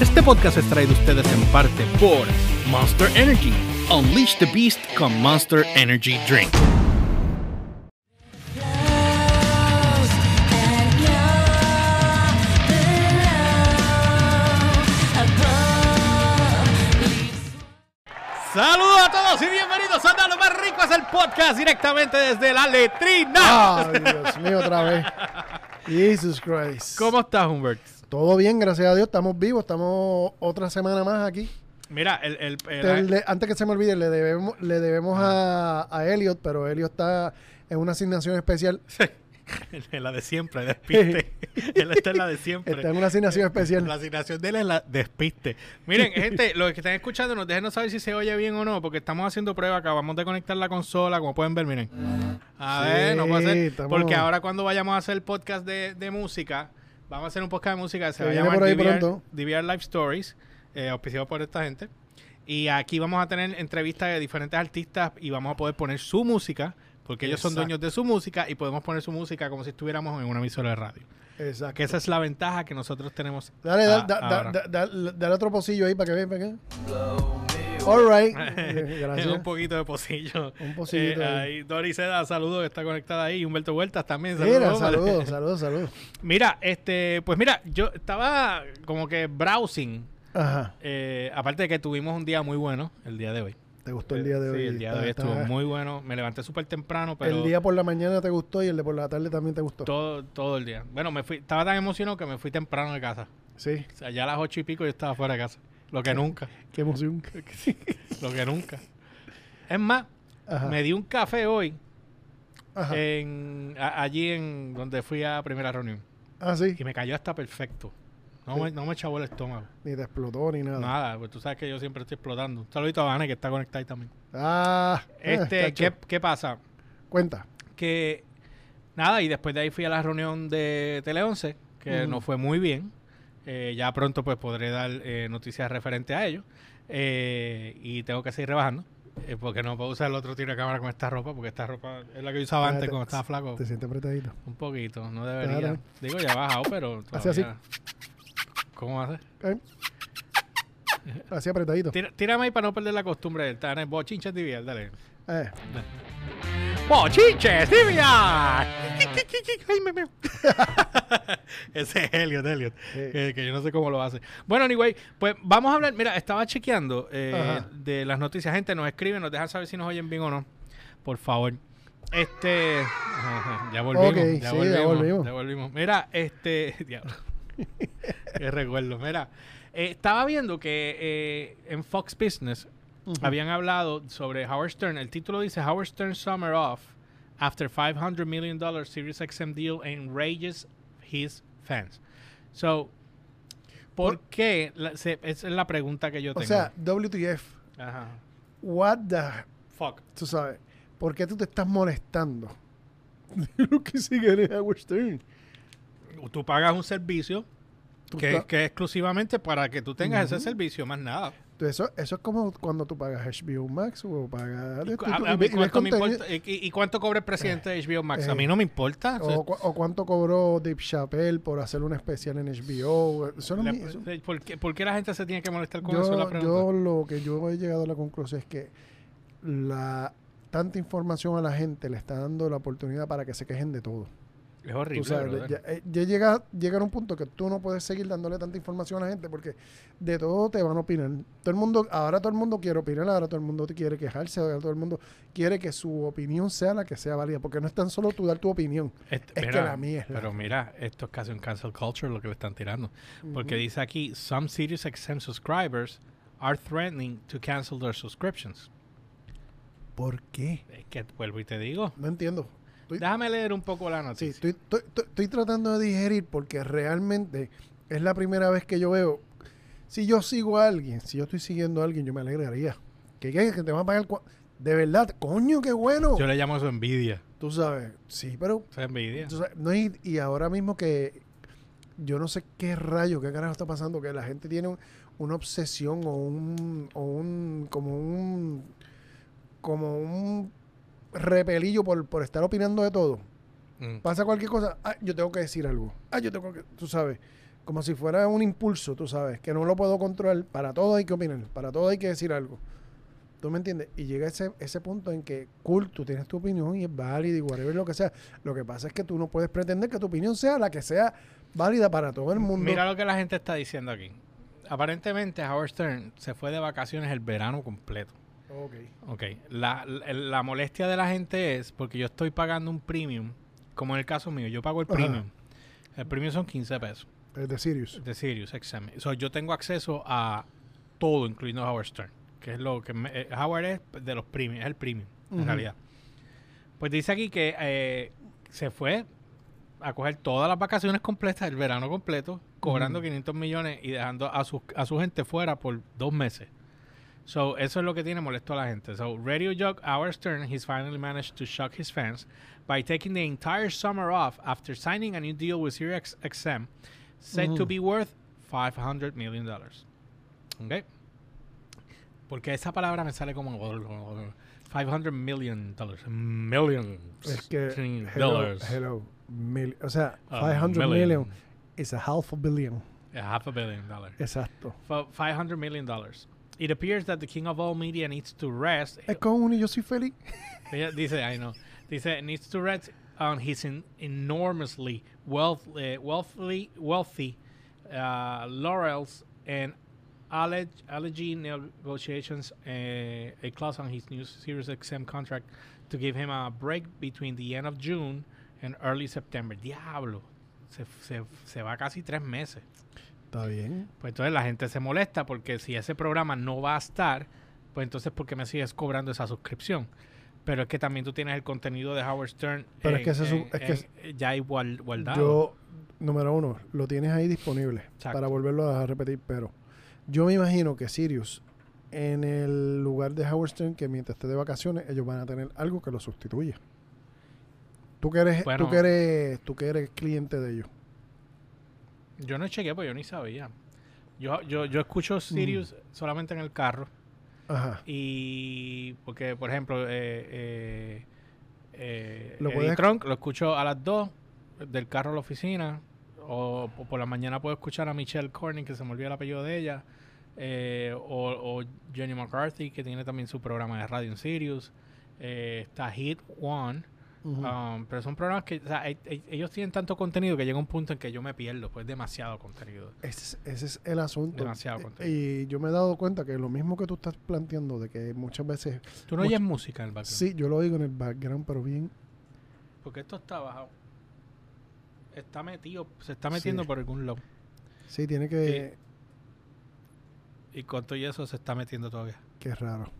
Este podcast es traído a ustedes en parte por Monster Energy. Unleash the Beast con Monster Energy Drink. Saludos a todos y bienvenidos a Dalo Más Rico es el podcast directamente desde la letrina. Ay, Dios mío, otra vez. Jesus Christ. ¿Cómo estás, Humbert? Todo bien, gracias a Dios. Estamos vivos. Estamos otra semana más aquí. Mira, el, el, el- Te- le- antes que se me olvide, le debemos, le debemos a, a Elliot, pero Elliot está en una asignación especial. en la de siempre, despiste. Él está en la de siempre. Está en una asignación especial. La asignación de él es la despiste. Miren, gente, los que están escuchando, nos déjenos saber si se oye bien o no, porque estamos haciendo prueba. Acabamos de conectar la consola, como pueden ver, miren. A Sí, ver, no puede ser. estamos- Porque ahora cuando vayamos a hacer el podcast de, de música, vamos a hacer un podcast de música, se Que va a llamar por ahí DVR, pronto. DVR Live Stories, eh, auspiciado por esta gente. Y aquí vamos a tener entrevistas de diferentes artistas y vamos a poder poner su música, porque ellos son dueños de su música y podemos poner su música como si estuviéramos en una emisora de radio. Exacto. Que esa es la ventaja que nosotros tenemos. Dale, a- da- da- da- ahora. da- da- dale otro pocillo ahí para que vean. Para que... All right. Eh, Gracias. un poquito de pocillo. Un pocillito Eh, ahí. Doris Seda, saludos, está conectada ahí. Humberto Huertas también, Mira, saludos. saludos, saludos, saludos. Mira, este, pues mira, yo estaba como que browsing. Ajá. eh, aparte de que tuvimos un día muy bueno el día de hoy. ¿Te gustó el día de hoy? Sí, el día de hoy estuvo muy bueno. Me levanté súper temprano, pero El día por la mañana te gustó y el de por la tarde también te gustó. todo, todo el día. Bueno, me fui, estaba tan emocionado que me fui temprano de casa. Sí, O sea, ya a las ocho y pico yo estaba fuera de casa. Lo que nunca. qué emoción. Lo que nunca. Es más, Ajá. me di un café hoy en, a- allí en donde fui a primera reunión. ah, sí. Y me cayó hasta perfecto. No, Sí. me, no me el estómago. Ni te explotó ni nada. Nada, pues tú sabes que yo siempre estoy explotando. Un saludito a Vane que está conectada ahí también. Ah, Este, eh, ¿qué. ¿qué pasa? Cuenta. Que nada, y después de ahí fui a la reunión de Tele 11, que Ujú. nos fue muy bien. Eh, ya pronto pues podré dar eh, noticias referentes a ello. Eh, y tengo que seguir rebajando. porque no puedo usar el otro tiro de cámara con esta ropa, porque esta ropa es la que yo usaba antes te- cuando estaba flaco. Te sientes apretadito. Un poquito, no debería. Claro. Digo, ya ha bajado, pero. Así. todavía- ¿Cómo hace? ¿Eh? Así apretadito. Tira- tírame ahí para no perder la costumbre del estar en bochinches DVR, dale. Me meo. Ese es Elliot, Elliot. Sí. Que, que yo no sé cómo lo hace. Bueno, anyway, pues vamos a hablar. Mira, estaba chequeando eh, de las noticias. Gente, nos escriben, nos dejan saber si nos oyen bien o no. Por favor. Este. Ya volvimos. Ok, ya, sí, ya volvimos volvimos. ya volvimos. Mira, este. Diablo. Qué recuerdo. Mira, eh, estaba viendo que eh, en Fox Business habían hablado sobre Howard Stern. El título dice Howard Stern Summer Off after 500 million dollar Sirius XM deal enrages his fans. So, ¿por, Por- qué? La- se- esa es la pregunta que yo O tengo. sea, WTF. Ajá. What the... Fuck. Tú sabes. ¿Por qué tú te estás molestando? Lo que sigue es Howard Stern. Tú pagas un servicio que, que es exclusivamente para que tú tengas ese servicio, más nada. Eso, eso es como cuando tú pagas HBO Max o pagas... ¿Y, tú- a- tú- a mí cuánto me contenido- importa? ¿Y, y cuánto cobra el presidente de HBO Max? a eh, mí no me importa. O, cu- o cuánto cobró Dave Chappelle por hacer un especial en HBO. Eso no me- eso- ¿por, qué, por qué la gente se tiene que molestar con eso? Es la yo, yo lo que yo he llegado a la conclusión es que la tanta información a la gente le está dando la oportunidad para que se quejen de todo. Es Tú horrible. sabes, brother. ya, eh, ya llega, llega a un punto que tú no puedes seguir dándole tanta información a la gente porque de todo te van a opinar. Todo el mundo, ahora todo el mundo quiere opinar, ahora todo el mundo te quiere quejarse, ahora todo el mundo quiere que su opinión sea la que sea válida, porque no es tan solo tú dar tu opinión. Este- Es que la mía es la Pero mira, esto es casi un cancel culture lo que le están tirando. Porque dice aquí, some Sirius XM subscribers are threatening to cancel their subscriptions. ¿Por qué? Es que vuelvo y te digo. No entiendo. Estoy- Déjame leer un poco la Sí, noticia. estoy, estoy- estoy- estoy tratando de digerir porque realmente es la primera vez que yo veo. Si yo sigo a alguien, si yo estoy siguiendo a alguien, yo me alegraría. ¿Qué qué? Que te van a pagar. De verdad, coño, qué bueno. Yo le llamo eso envidia. Tú sabes, sí, pero. Eso es envidia. sabes, no, y, y ahora mismo que. Yo no sé qué rayo, qué carajo está pasando, que la gente tiene un- una obsesión o un. o un. como un. como un repelillo por, por estar opinando de todo Mm. pasa cualquier cosa, ah, yo tengo que decir algo. Ah, yo tengo que, tú sabes, como si fuera un impulso, tú sabes, que no lo puedo controlar. Para todo hay que opinar, para todo hay que decir algo. ¿Tú me entiendes? Y llega ese, ese punto en que, cool, tú tienes tu opinión y es válida y whatever lo que sea. Lo que pasa es que tú no puedes pretender que tu opinión sea la que sea válida para todo el mundo. Mira lo que la gente está diciendo aquí. Aparentemente Howard Stern se fue de vacaciones el verano completo. Ok. Ok. La, la, la molestia de la gente es porque yo estoy pagando un premium, como en el caso mío, yo pago el Ajá. premium. El premium son 15 pesos Es de Sirius. de Sirius XM. So, yo tengo acceso a todo, incluyendo Howard Stern, que es lo que me- eh, Howard es de los premium, es el premium, en realidad. Pues dice aquí que eh, se fue a coger todas las vacaciones completas, el verano completo, cobrando Ujú. 500 millones y dejando a su, a su gente fuera por dos meses. So, eso es lo que tiene molesto a la gente. So, Radio Jock Howard Stern, he's finally managed to shock his fans by taking the entire summer off after signing a new deal with Sirius XM, said to mm. be worth 500 million dollars. ¿Ok? Porque esa palabra me sale como 500 million dollars. Millions. Es que, hello, dollars. hello, mil- o sea, A 500 million is a half a billion. A half a billion dollars. Exacto. For 500 million dollars. It appears that the king of all media needs to rest. Es con uno y yo soy feliz. Dice, I know. Dice, needs to rest on his en- enormously wealth, eh, wealthy, wealthy uh, laurels and alleg- allergy negotiations, eh, a clause on his new Sirius XM contract to give him a break between the end of June and early September. Diablo. Se, se, se va casi tres meses. Está bien. Pues entonces la gente se molesta porque si ese programa no va a estar, pues entonces ¿por qué me sigues cobrando esa suscripción? Pero es que también tú tienes el contenido de Howard Stern Pero es que ese es un- en- es que en- ya igual guardado. Yo, número uno, lo tienes ahí disponible Exacto. para volverlo a repetir, pero yo me imagino que Sirius, en el lugar de Howard Stern, que mientras esté de vacaciones, ellos van a tener algo que lo sustituya. Tú que eres, Bueno. tú que eres, tú que eres cliente de ellos. Yo no chequé, pues yo ni sabía. Yo, yo, yo escucho Sirius solamente en el carro Ajá. y porque, por ejemplo, eh, eh, eh, Lo Eddie Trunk lo escucho a las 2 del carro a la oficina o, po- por la mañana puedo escuchar a Michelle Corning, que se me olvidó el apellido de ella, eh, o, o Jenny McCarthy, que tiene también su programa de radio en Sirius. Está Hit One, Um, pero son programas que o sea, e- e- ellos tienen tanto contenido que llega un punto en que yo me pierdo, pues demasiado contenido. Ese, es- ese es el asunto. Demasiado contenido. Y yo me he dado cuenta que lo mismo que tú estás planteando, de que muchas veces, ¿Tú no oyes música en el background? sí, yo lo oigo en el background, pero bien. Porque esto está bajado. Está metido, se está metiendo Sí. por algún lado. Sí, tiene que... Y con todo y eso se está metiendo todavía. Qué raro.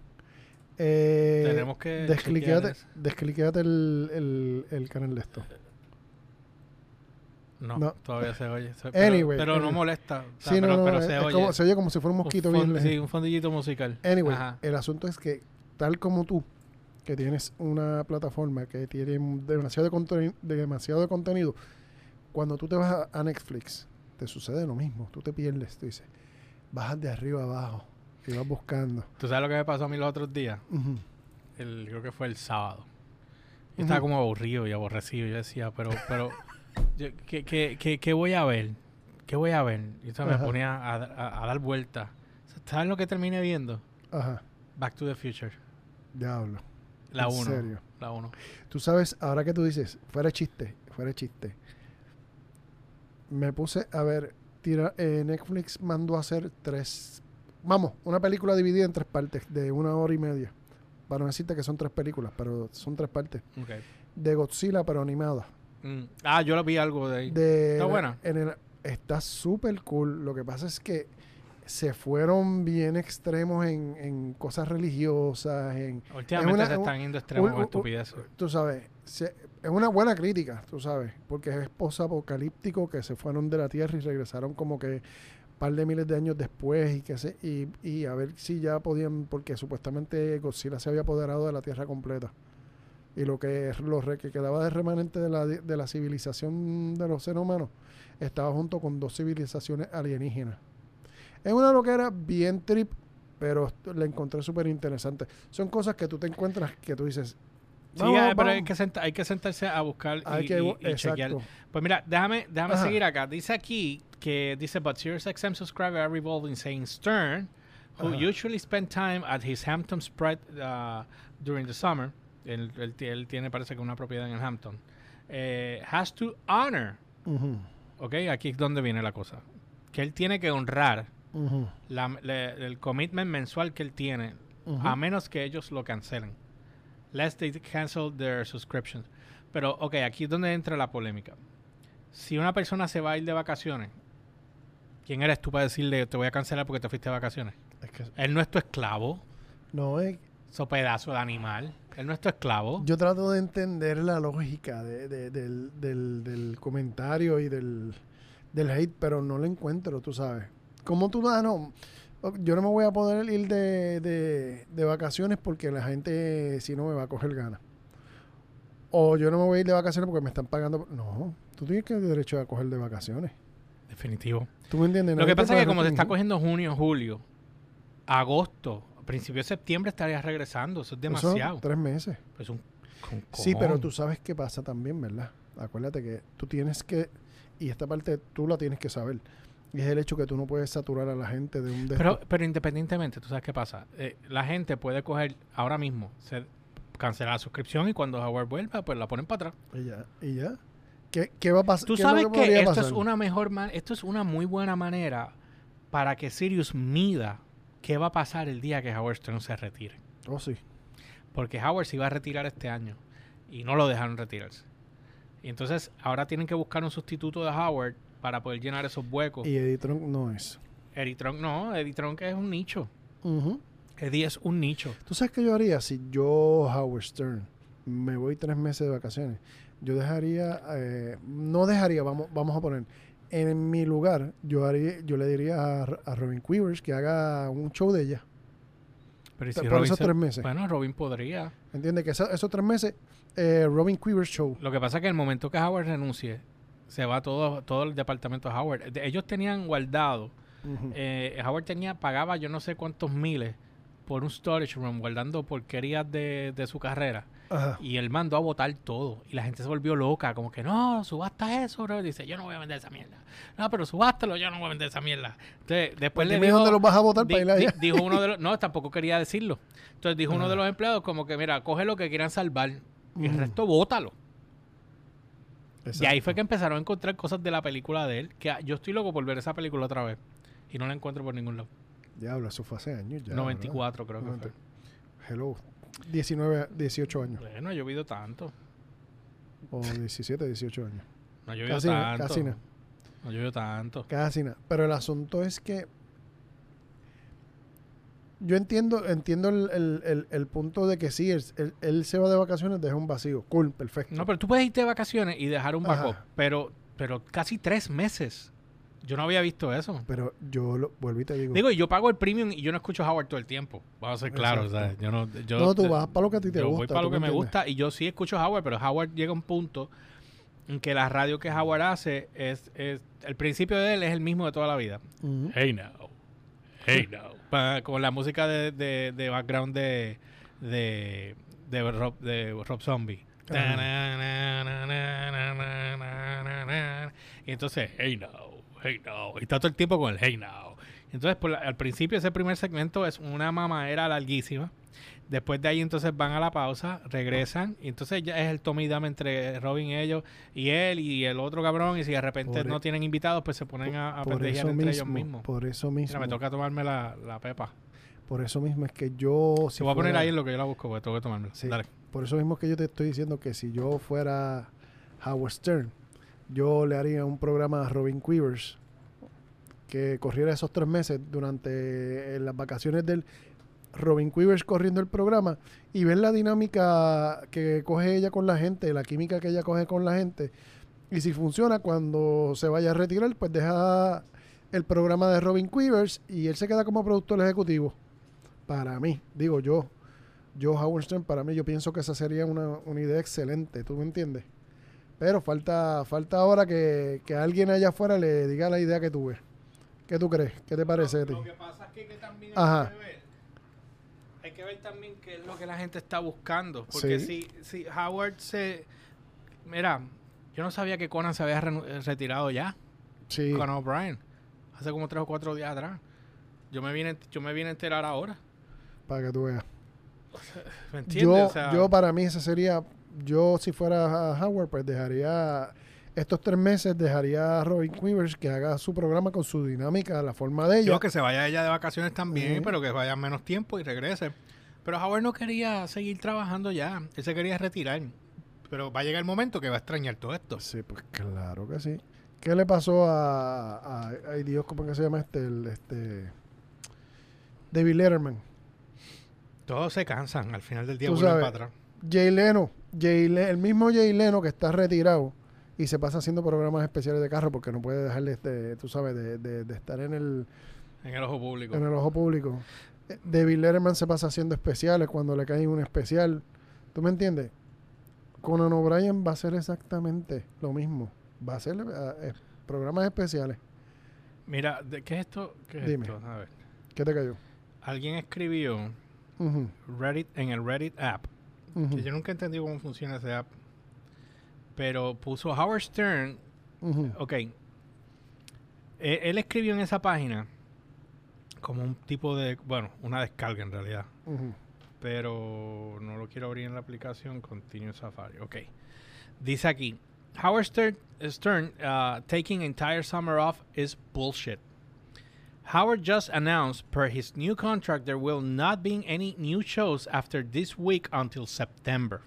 Eh, Tenemos que Descliqueate, descliqueate el, el, el canal de esto. No, No. todavía se oye. Se- pero, Anyway, pero no anyway. molesta. o sea, Sí, pero, no, no, pero es- se oye. como- se oye como si fuera un Un mosquito bien lejos. Sí, un fondillito musical. Anyway, Ajá. el asunto es que, tal como tú, que tienes una plataforma que tiene demasiado de, demasiado de contenido, cuando tú te vas a, a Netflix, te sucede lo mismo. Tú te pierdes, tú dices, bajas de arriba abajo y vas buscando. ¿Tú sabes lo que me pasó a mí los otros días? El, creo que fue el sábado. Yo estaba como aburrido y aborrecido. Yo decía, pero, pero, yo, ¿qué, qué, qué, qué voy a ver? ¿Qué voy a ver? Y entonces Ajá. me ponía a, a- a dar vueltas. ¿Sabes lo que terminé viendo? Ajá, Back to the Future. diablo. La ¿En 1. serio? La 1. Tú sabes, ahora que tú dices, fuera chiste, fuera chiste. Me puse a ver, tira, eh, Netflix mandó a hacer tres, vamos, una película dividida en tres partes, de una hora y media. Para no decirte que son tres películas, pero son tres partes. Okay. De Godzilla, pero animada. Mm. Ah, yo lo vi algo de ahí. De, Está buena. en el- está súper cool. Lo que pasa es que se fueron bien extremos en, en cosas religiosas, en, Últimamente una- se están yendo extremos con estupideces. tú sabes, se- es una buena crítica, tú sabes, porque es posapocalíptico que se fueron de la Tierra y regresaron como que par de miles de años después y que se, y, y a ver si ya podían, porque supuestamente Godzilla se había apoderado de la Tierra completa. Y lo que, lo que quedaba de remanente de la, de la civilización de los seres humanos estaba junto con dos civilizaciones alienígenas. Es una loquera bien trip, pero la encontré súper interesante. Son cosas que tú te encuentras que tú dices, Sí, Vamos, pero hay que, senta- hay que sentarse a buscar Hay y, que, y- y chequear. Pues mira, déjame, déjame Ajá. seguir acá. Dice aquí que dice, but SiriusXM subscriber are revolving saying Stern, who Ajá. usually spend time at his Hampton spread uh, during the summer, él, él ti- él tiene parece que una propiedad en el Hampton, eh, has to honor, Ujú, ¿ok? Aquí es donde viene la cosa. Que él tiene que honrar ujú, la- le- el commitment mensual que él tiene, a menos que ellos lo cancelen. Lest they cancel their subscriptions. Pero, ok, aquí es donde entra la polémica. Si una persona se va a ir de vacaciones, ¿quién eres tú para decirle te voy a cancelar porque te fuiste de vacaciones? Es que- Él no es tu esclavo, no es eso pedazo de animal. Él no es tu esclavo. Yo trato de entender la lógica de- de- del, del- del comentario y del, del hate, pero no lo encuentro, tú sabes. ¿Cómo tú no? Ok, Yo no me voy a poder ir de, de- de vacaciones porque la gente, si no, me va a coger ganas. O yo no me voy a ir de vacaciones porque me están pagando. No, tú tienes que derecho a coger de vacaciones. Definitivo. ¿Tú me entiendes? Lo que te pasa es que como se está cogiendo junio, julio, agosto, a principios de septiembre estarías regresando. Eso es Eso, demasiado. tres meses. Pues un, un Sí, pero tú sabes qué pasa también, ¿verdad? Acuérdate que tú tienes que, y esta parte tú la tienes que saber, y es el hecho que tú no puedes saturar a la gente de un de Pero, pero independientemente, ¿tú sabes qué pasa? Eh, la gente puede coger ahora mismo, cancelar la suscripción y cuando Howard vuelva, pues la ponen para atrás. y ya, y ya. ¿Qué, qué va a pasar? Tú ¿Qué es lo sabes que esto pasar? es una mejor man- esto es una muy buena manera para que Sirius mida qué va a pasar el día que Howard Stern se retire. Oh, sí. Porque Howard se iba a retirar este año y no lo dejaron retirarse. Y entonces ahora tienen que buscar un sustituto de Howard para poder llenar esos huecos. Y Eddie Trump no es. Eddie Trunk no, Eddie Trunk es un nicho. Ujú. Eddie es un nicho. ¿Tú sabes qué yo haría si yo, Howard Stern, me voy tres meses de vacaciones? Yo dejaría, eh, no dejaría, vamos, vamos a poner, en mi lugar, yo haría, yo le diría a, a Robin Quivers que haga un show de ella. Pero ¿y Por si Robin esos tres meses. Bueno, Robin podría. ¿Entiendes? Que eso- esos tres meses, eh, Robin Quivers Show. Lo que pasa es que en el momento que Howard renuncie, se va todo, todo el departamento de Howard. De- ellos tenían guardado, eh, Howard tenía, pagaba yo no sé cuántos miles por un storage room guardando porquerías de, de su carrera. Ajá. Y él mandó a votar todo. Y la gente se volvió loca, como que no, subasta eso, bro. Dice, yo no voy a vender esa mierda. No, pero subástalo, yo no voy a vender esa mierda. Entonces, después le Dime dijo, dónde los vas a votar di- para di- dijo uno de los, no, tampoco quería decirlo. Entonces dijo uno de los empleados como que, mira, coge lo que quieran salvar. Y el resto, bótalo. Y ahí fue que empezaron a encontrar cosas de la película de él. Que ah, yo estoy loco por ver esa película otra vez. Y no la encuentro por ningún lado. Diablo, eso fue hace años ya. 94 creo que fue. Hello. 19, 18 años. Bueno, ha llovido tanto. O 17, 18 años. No ha llovido Casi, na- tanto. casi nada. No ha llovido tanto. Casi nada. Pero el asunto es que yo entiendo entiendo el, el- el- el punto de que sí, él, él- él se va de vacaciones, deja un vacío. Cool, perfecto. No, pero tú puedes irte de vacaciones y dejar un Ajá. backup. Pero, pero casi tres meses. Yo no había visto eso. Pero yo lo, vuelvo y te digo. Digo, yo pago el premium y yo no escucho Howard todo el tiempo. Vamos a ser claros. Yo no, yo, no, tú vas para lo que a ti te yo gusta. voy para ¿tú lo que me gusta y yo sí escucho Howard, pero Howard llega a un punto en que la radio que Howard hace es, es el principio de él es el mismo de toda la vida. Ujú. Hey now, hey now, Pa- con la música de, de, de background de de, de Rob, de Rob Zombie. Y entonces, hey now, hey now. Y está todo el tiempo con el hey now. Entonces, por la- al principio ese primer segmento es una mamadera larguísima. Después de ahí entonces van a la pausa, regresan y entonces ya es el Tommy y Dame entre Robin y ellos y él y el otro cabrón y si de repente Por e- no tienen invitados pues se ponen a, a por pendejear eso entre mismo, ellos mismos. por eso mismo, Mira, me toca tomarme la, la pepa. por eso mismo es que yo si Se voy a poner ahí en lo que yo la busco porque tengo que tomármela. Sí. Dale. Por eso mismo que yo te estoy diciendo que si yo fuera Howard Stern, yo le haría un programa a Robin Quivers que corriera esos tres meses durante eh, las vacaciones del Robin Quivers corriendo el programa y ver la dinámica que coge ella con la gente, la química que ella coge con la gente. Y si funciona, cuando se vaya a retirar, pues deja el programa de Robin Quivers y él se queda como productor ejecutivo. Para mí, digo yo, yo Howard Stern, para mí, yo pienso que esa sería una, una idea excelente, ¿tú me entiendes? Pero falta, falta ahora que, que alguien allá afuera le diga la idea que tú ves. ¿Qué tú crees? ¿Qué te parece de ti? pasa es que, también hay Ajá. que ver que ver también qué es lo que la gente está buscando. Porque Sí. si, si Howard se... Mira, yo no sabía que Conan se había eh, retirado ya. Sí. Conan O'Brien. Hace como tres o cuatro días atrás. Yo me vine, yo me vine a enterar ahora. Para que tú veas. ¿Me entiendes? Yo, O sea, yo para mí ese sería, yo si fuera a Howard, pues dejaría, estos tres meses dejaría a Robin Quivers que haga su programa con su dinámica, la forma de ella. yo que se vaya ella de vacaciones también, pero que vaya menos tiempo y regrese. Pero Howard no quería seguir trabajando ya. Él se quería retirar. Pero va a llegar el momento que va a extrañar todo esto. Sí, pues claro que sí. ¿Qué le pasó a, Dios, cómo que se llama este, el, este, David Letterman? Todos se cansan. Al final del día vuelven para atrás. Jay Leno, Jay el mismo Jay Leno que está retirado y se pasa haciendo programas especiales de carro porque no puede dejarle, este, tú sabes, de, de- de estar en el, En el ojo público. en el ojo público. David Letterman se pasa haciendo especiales cuando le cae un especial. ¿Tú me entiendes? Conan O'Brien va a hacer exactamente lo mismo. Va a hacer eh, eh, programas especiales. Mira, ¿de ¿qué es esto? ¿Qué es Dime. esto? A ver. ¿Qué te cayó? Alguien escribió Reddit en el Reddit app. Que yo nunca entendí cómo funciona ese app. Pero puso Howard Stern. ujú. Ok. E- él escribió en esa página como un tipo de. Bueno, una descarga en realidad. Pero no lo quiero abrir en la aplicación. Continue Safari. Ok. Dice aquí: Howard Stern, Stern uh, taking entire summer off is bullshit. Howard just announced per his new contract there will not be any new shows after this week until September.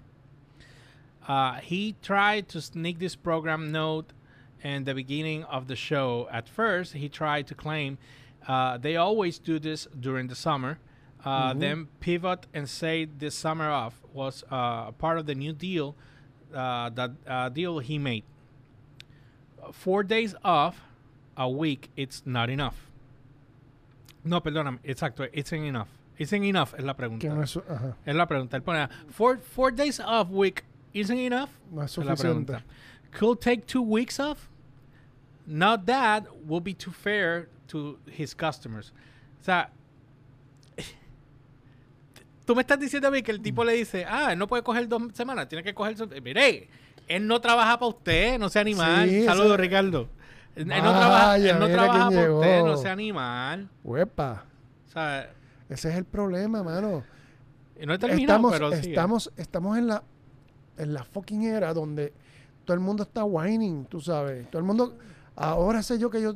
Uh, he tried to sneak this program note in the beginning of the show. At first, he tried to claim uh, they always do this during the summer. Uh, Mhm. Then pivot and say this summer off was uh, part of the new deal uh, that uh, deal he made. Four days off a week, it's not enough. No, perdóname, exacto, it's enough. It's not enough es la pregunta. No es, Es la pregunta. Él pone, four, four days off week isn't enough. no es suficiente. Could take two weeks off. Not that will be too fair to his customers. O sea, tú me estás diciendo a mí que el tipo le dice, ah, él no puede coger dos semanas, tiene que coger. su-". Mire, él no trabaja para usted, no sea animal. Sí, Saludos, eso- Ricardo. Él no trabaja, él no trabaja para usted, llegó. no sea animal. Huepa. O sea, Ese es el problema, mano. no he terminado, estamos, pero sigue. estamos, estamos en la en la fucking era donde todo el mundo está whining, tú sabes. Todo el mundo, ahora sé yo que yo,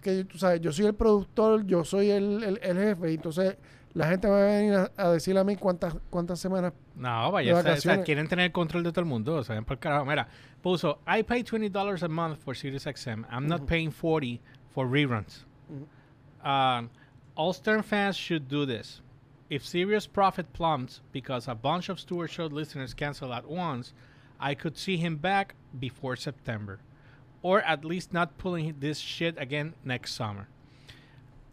que tú sabes, yo soy el productor, yo soy el, el- el jefe, y entonces la gente va a venir a, a decirle a mí cuántas, cuántas semanas. No, vaya, o sea, quieren tener el control de todo el mundo. O sea, por carajo. Mira, puso, I pay $20 a month for SiriusXM. I'm not paying 40 for reruns. Um, all Stern fans should do this. If Sirius profit plummets because a bunch of Stewart Show listeners cancel at once, I could see him back before September. Or at least not pulling this shit again next summer.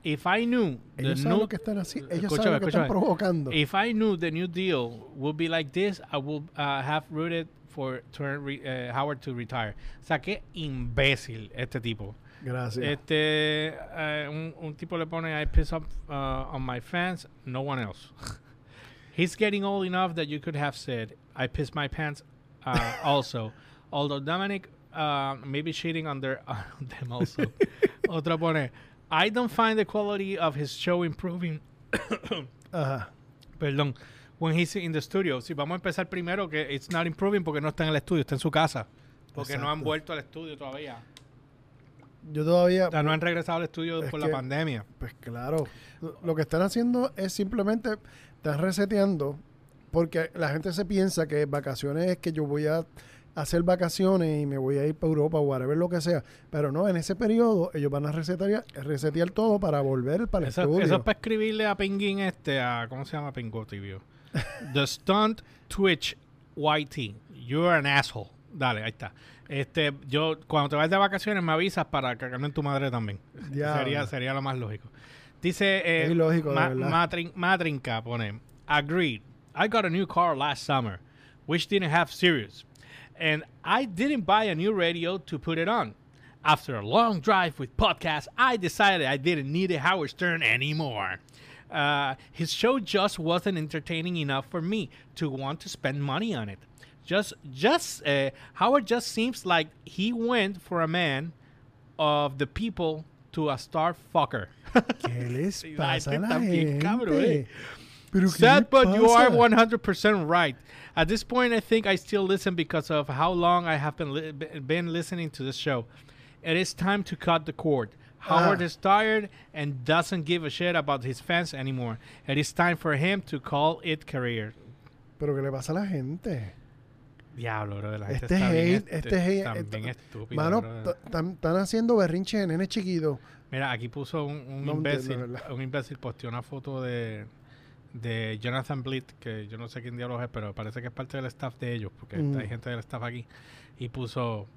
If I knew the Ellos new lo que están así, ellos Escúchame, saben lo que están escúchame. provocando. If I knew the new deal would be like this, I would uh, have rooted for turn re- uh, Howard to retire. O sea, qué imbécil este tipo. Gracias. Este, eh, un, un tipo le pone, I piss up uh, on my fans, no one else. He's getting old enough that you could have said, I piss my pants uh, also. Although Dominic uh, may be cheating on, their, on them also. Otro pone, I don't find the quality of his show improving. Perdón. When he's in the studio. Si vamos a empezar primero que it's not improving porque no está en el estudio, está en su casa. Porque no han vuelto al estudio todavía. Yo todavía, O sea, no han regresado al estudio Es por que- la pandemia. Pues claro, lo- que están haciendo es simplemente están reseteando porque la gente se piensa que vacaciones es que yo voy a hacer vacaciones y me voy a ir para Europa o whatever lo que sea, pero no, en ese periodo ellos van a resetear, resetear todo para volver para el Eso, estudio. eso es para escribirle a Penguin este, a, ¿cómo se llama Penguin Tibio? The Stunt Twitch YT. You're an asshole. Dale, ahí está. Este, yo, cuando te vayas de vacaciones me avisas para cagarme en tu madre también. Ya. Sería, sería lo más lógico. Dice eh, Es ilógico, de Ma-. Matrin- Matrinka pone, agreed. I got a new car last summer, which didn't have Sirius. And I didn't buy a new radio to put it on. After a long drive with podcasts, I decided I didn't need a Howard Stern anymore. Uh, his show just wasn't entertaining enough for me to want to spend money on it. Just, just uh, Howard just seems like he went for a man of the people to a star fucker. ¿Qué les Sí, pasa a la la gente está bien gente? cabrón, eh. Sad, but you are 100% right. At this point, I think I still listen because of how long I have been li- been listening to this show. It is time to cut the cord. Howard Ah. is tired and doesn't give a shit about his fans anymore. It is time for him to call it career. Pero ¿qué le pasa a la gente? Diablo, bro. La gente Este bien, hate, este hate, esto- bien estúpidos, Mano, brother. están haciendo berrinche de nene chiquito. Mira, aquí puso un, un No entiendo, imbécil. Un imbécil posteó una foto de, de Jonathan Blitt, que yo no sé quién diablos es, pero parece que es parte del staff de ellos, porque Mm. hay gente del staff aquí. Y puso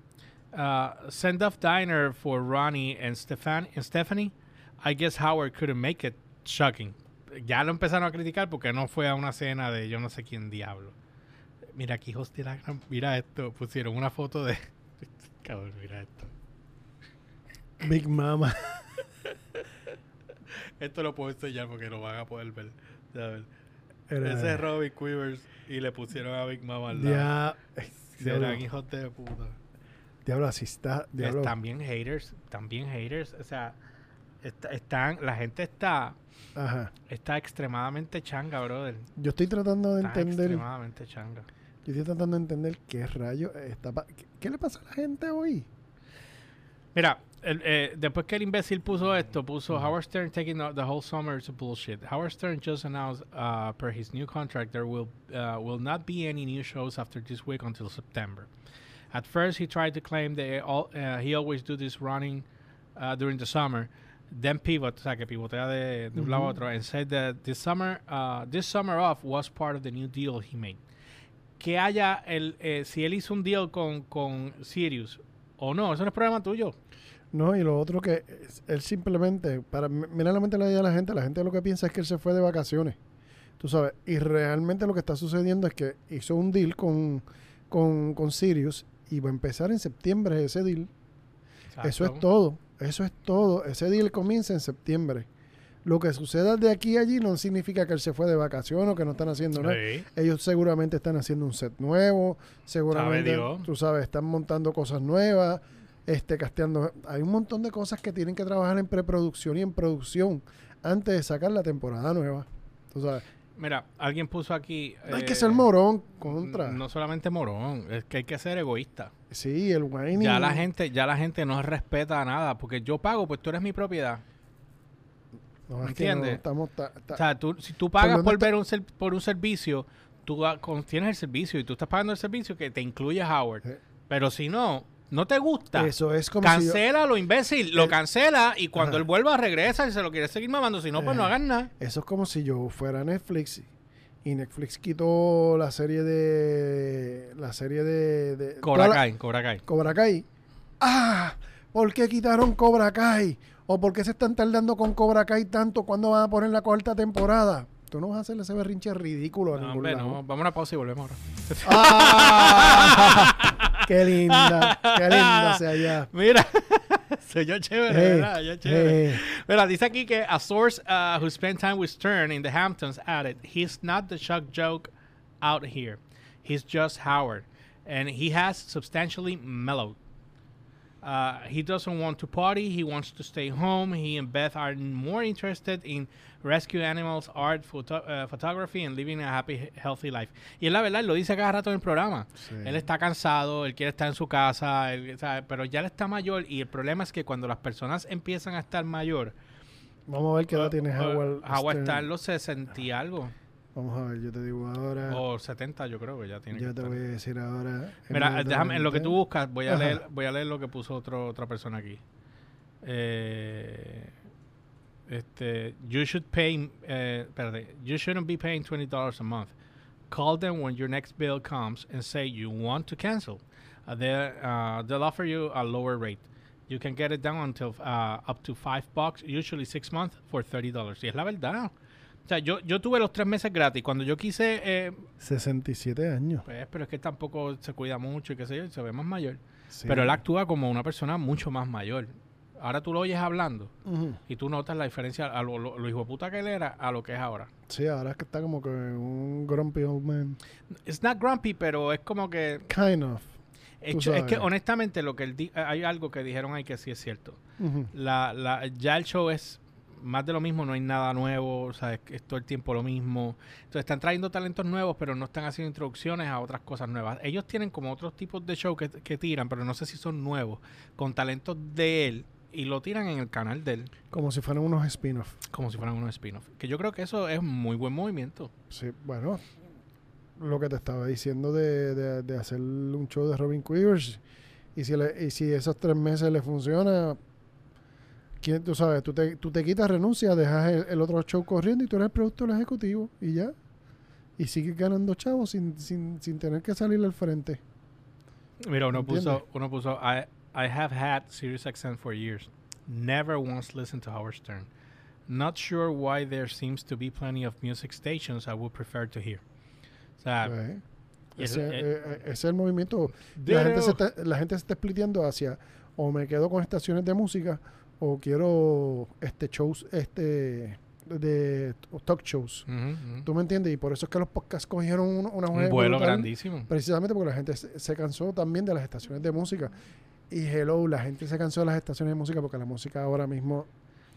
uh, send off diner for Ronnie and, Stefan and Stephanie. I guess Howard couldn't make it. Shocking. Ya lo empezaron a criticar porque no fue a una cena de yo no sé quién diablo. Mira aquí, hijos de la gran- Mira esto. Pusieron una foto de. Cabrón, mira esto. Big Mama. Esto lo puedo enseñar porque lo van a poder ver. Era- Ese es Robbie Quivers y le pusieron a Big Mama al lado. Dia- Serán Diablo, hijos de puta. diablo, así está. Diablo. Están bien haters, también haters. O sea, está- están, la gente está, Ajá. está extremadamente changa, brother. Yo estoy tratando de Está entender. extremadamente changa. Yo estoy tratando de entender qué rayo está pa- ¿Qué, qué le pasa a la gente hoy? Mira, el- eh, después que el imbécil puso esto, puso Howard Stern taking the, whole summer is bullshit. Howard Stern just announced, uh, per his new contract, there will uh, will not be any new shows after this week until September. At first, he tried to claim that all, uh, he always do this running uh, during the summer. Then pivot, o sea, que pivotea de, de un lado a otro, and said that this summer, uh, this summer off was part of the new deal he made. Que haya el, eh, si él hizo un deal con, con Sirius o no, eso no es problema tuyo. No, y lo otro que él simplemente, para m- mira la mente de la gente, la gente lo que piensa es que él se fue de vacaciones. Tú sabes, y realmente lo que está sucediendo es que hizo un deal con, con, con Sirius y va a empezar en septiembre ese deal. Eso es todo, eso es todo. Ese deal comienza en septiembre. Lo que suceda de aquí a allí no significa que él se fue de vacaciones o que no están haciendo nada. Sí. Ellos seguramente están haciendo un set nuevo, seguramente, tú sabes, están montando cosas nuevas, este, casteando. Hay un montón de cosas que tienen que trabajar en preproducción y en producción antes de sacar la temporada nueva. Tú sabes, Mira, alguien puso aquí. hay eh, que ser morón contra. No solamente morón, es que hay que ser egoísta. Sí, el whining. Ya la gente, ya la gente no respeta nada, porque yo pago, pues tú eres mi propiedad. No, ¿entiendes? estamos ta- ta- O sea, tú, si tú pagas por ver un ser- por un servicio, tú tienes el servicio y tú estás pagando el servicio que te incluye Howard. Sí. Pero si no, no te gusta. eso es como si yo- Cancela lo imbécil, lo Eh, cancela y cuando ajá. él vuelva regresa y se lo quiere seguir mamando, si no, pues no Eh, hagan nada. Eso es como si yo fuera Netflix y Netflix quitó la serie de. La serie de. de Cobra toda la- Kai, Cobra Kai. Cobra Kai. ¡Ah! ¿Por qué quitaron Cobra Kai? ¿O por qué se están tardando con Cobra Kai tanto? ¿Cuándo van a poner la cuarta temporada? Tú no vas a hacer ese berrinche ridículo a No, hombre, lado. no. Vamos a una pausa y volvemos ahora. ¡Ah! ¡Qué linda! ¡Qué linda sea ya! Mira, soy yo chévere, Hey, ¿verdad? Yo chévere. hey. Mira, dice aquí que a source uh, who spent time with Stern in the Hamptons added, he's not the shock joke out here. He's just Howard. And he has substantially mellowed. Uh, he doesn't want to party. He wants to stay home. He and Beth are more interested in rescue animals, art, photo- uh, photography, and living a happy, healthy life. Y es la verdad, él lo dice cada rato en el programa. Sí. Él está cansado, él quiere estar en su casa, él- pero ya él está mayor y el problema es que cuando las personas empiezan a estar mayor, Vamos a ver qué edad tiene uh, Howard. Howard está en los 60 y algo, Vamos a ver, yo te digo ahora. o 70 yo creo que ya tiene que yo te estar. voy a decir ahora. Mira, déjame, en lo que tú buscas, voy a, Ajá. leer, voy a leer lo que puso otro, otra persona aquí. Eh, este, you should pay, eh, espérate, you shouldn't be paying $20 a month. Call them when your next bill comes and say you want to cancel. Uh, they, uh, they'll offer you a lower rate. You can get it down until uh, up to five bucks, usually six months, for $30. Y es la verdad. O sea, yo, yo tuve los tres meses gratis. Cuando yo quise eh, 67 años. pues, pero es que tampoco se cuida mucho y qué sé yo, se ve más mayor. Sí. Pero él actúa como una persona mucho más mayor. ahora tú lo oyes hablando y tú notas la diferencia a lo, lo, lo hijo de puta que él era a lo que es ahora. Sí, ahora es que está como que un grumpy old man. It's not grumpy, pero es como que... Kind of. hecho- es que honestamente lo que él di- hay algo que dijeron ahí que sí es cierto. La, la, ya el show es más de lo mismo, no hay nada nuevo, o sea, es, es todo el tiempo lo mismo. Entonces están trayendo talentos nuevos, pero no están haciendo introducciones a otras cosas nuevas. Ellos tienen como otros tipos de show que, que tiran, pero no sé si son nuevos, con talentos de él, y lo tiran en el canal de él, Como si fueran unos spin-off. como si fueran unos spin-off. Que yo creo que eso es muy buen movimiento. Sí, bueno, lo que te estaba diciendo de, de, de hacer un show de Robin Quivers. Y si, le- y si esos tres meses le funciona, ¿quién, tú sabes, tú te, tú te quitas, renuncias, dejas el, el otro show corriendo y tú eres el productor ejecutivo y ya. Y sigues ganando chavos sin, sin, sin tener que salir al frente. Mira, uno ¿Entiendes? puso, uno puso I, I have had SiriusXM for years. Never once listened to Howard Stern. Not sure why there seems to be plenty of music stations I would prefer to hear. O sea, Pues, y el- ese, eh, eh, ese es el movimiento. La gente, se está, la gente se está spliteando hacia o me quedo con estaciones de música o quiero este shows este de talk shows. Ujú. ¿Tú me entiendes? Y por eso es que los podcasts cogieron un, una un vuelo brutal, grandísimo. Precisamente porque la gente se, se cansó también de las estaciones de música. Y hello, la gente se cansó de las estaciones de música porque la música ahora mismo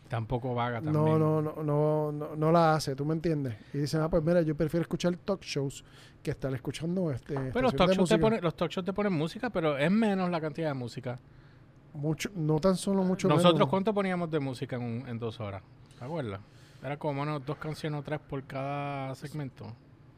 Tampoco vaga también. no, no, no, no, no, no la hace, ¿tú me entiendes? Y dicen, ah, pues mira, yo prefiero escuchar talk shows que estar escuchando este. Pero los talk, shows te ponen, los talk shows te ponen música, pero es menos la cantidad de música. Mucho, no tan solo mucho Nosotros, menos. ¿cuánto poníamos de música en, un- en dos horas? ¿Te acuerdas? Era como menos dos canciones o tres por cada segmento.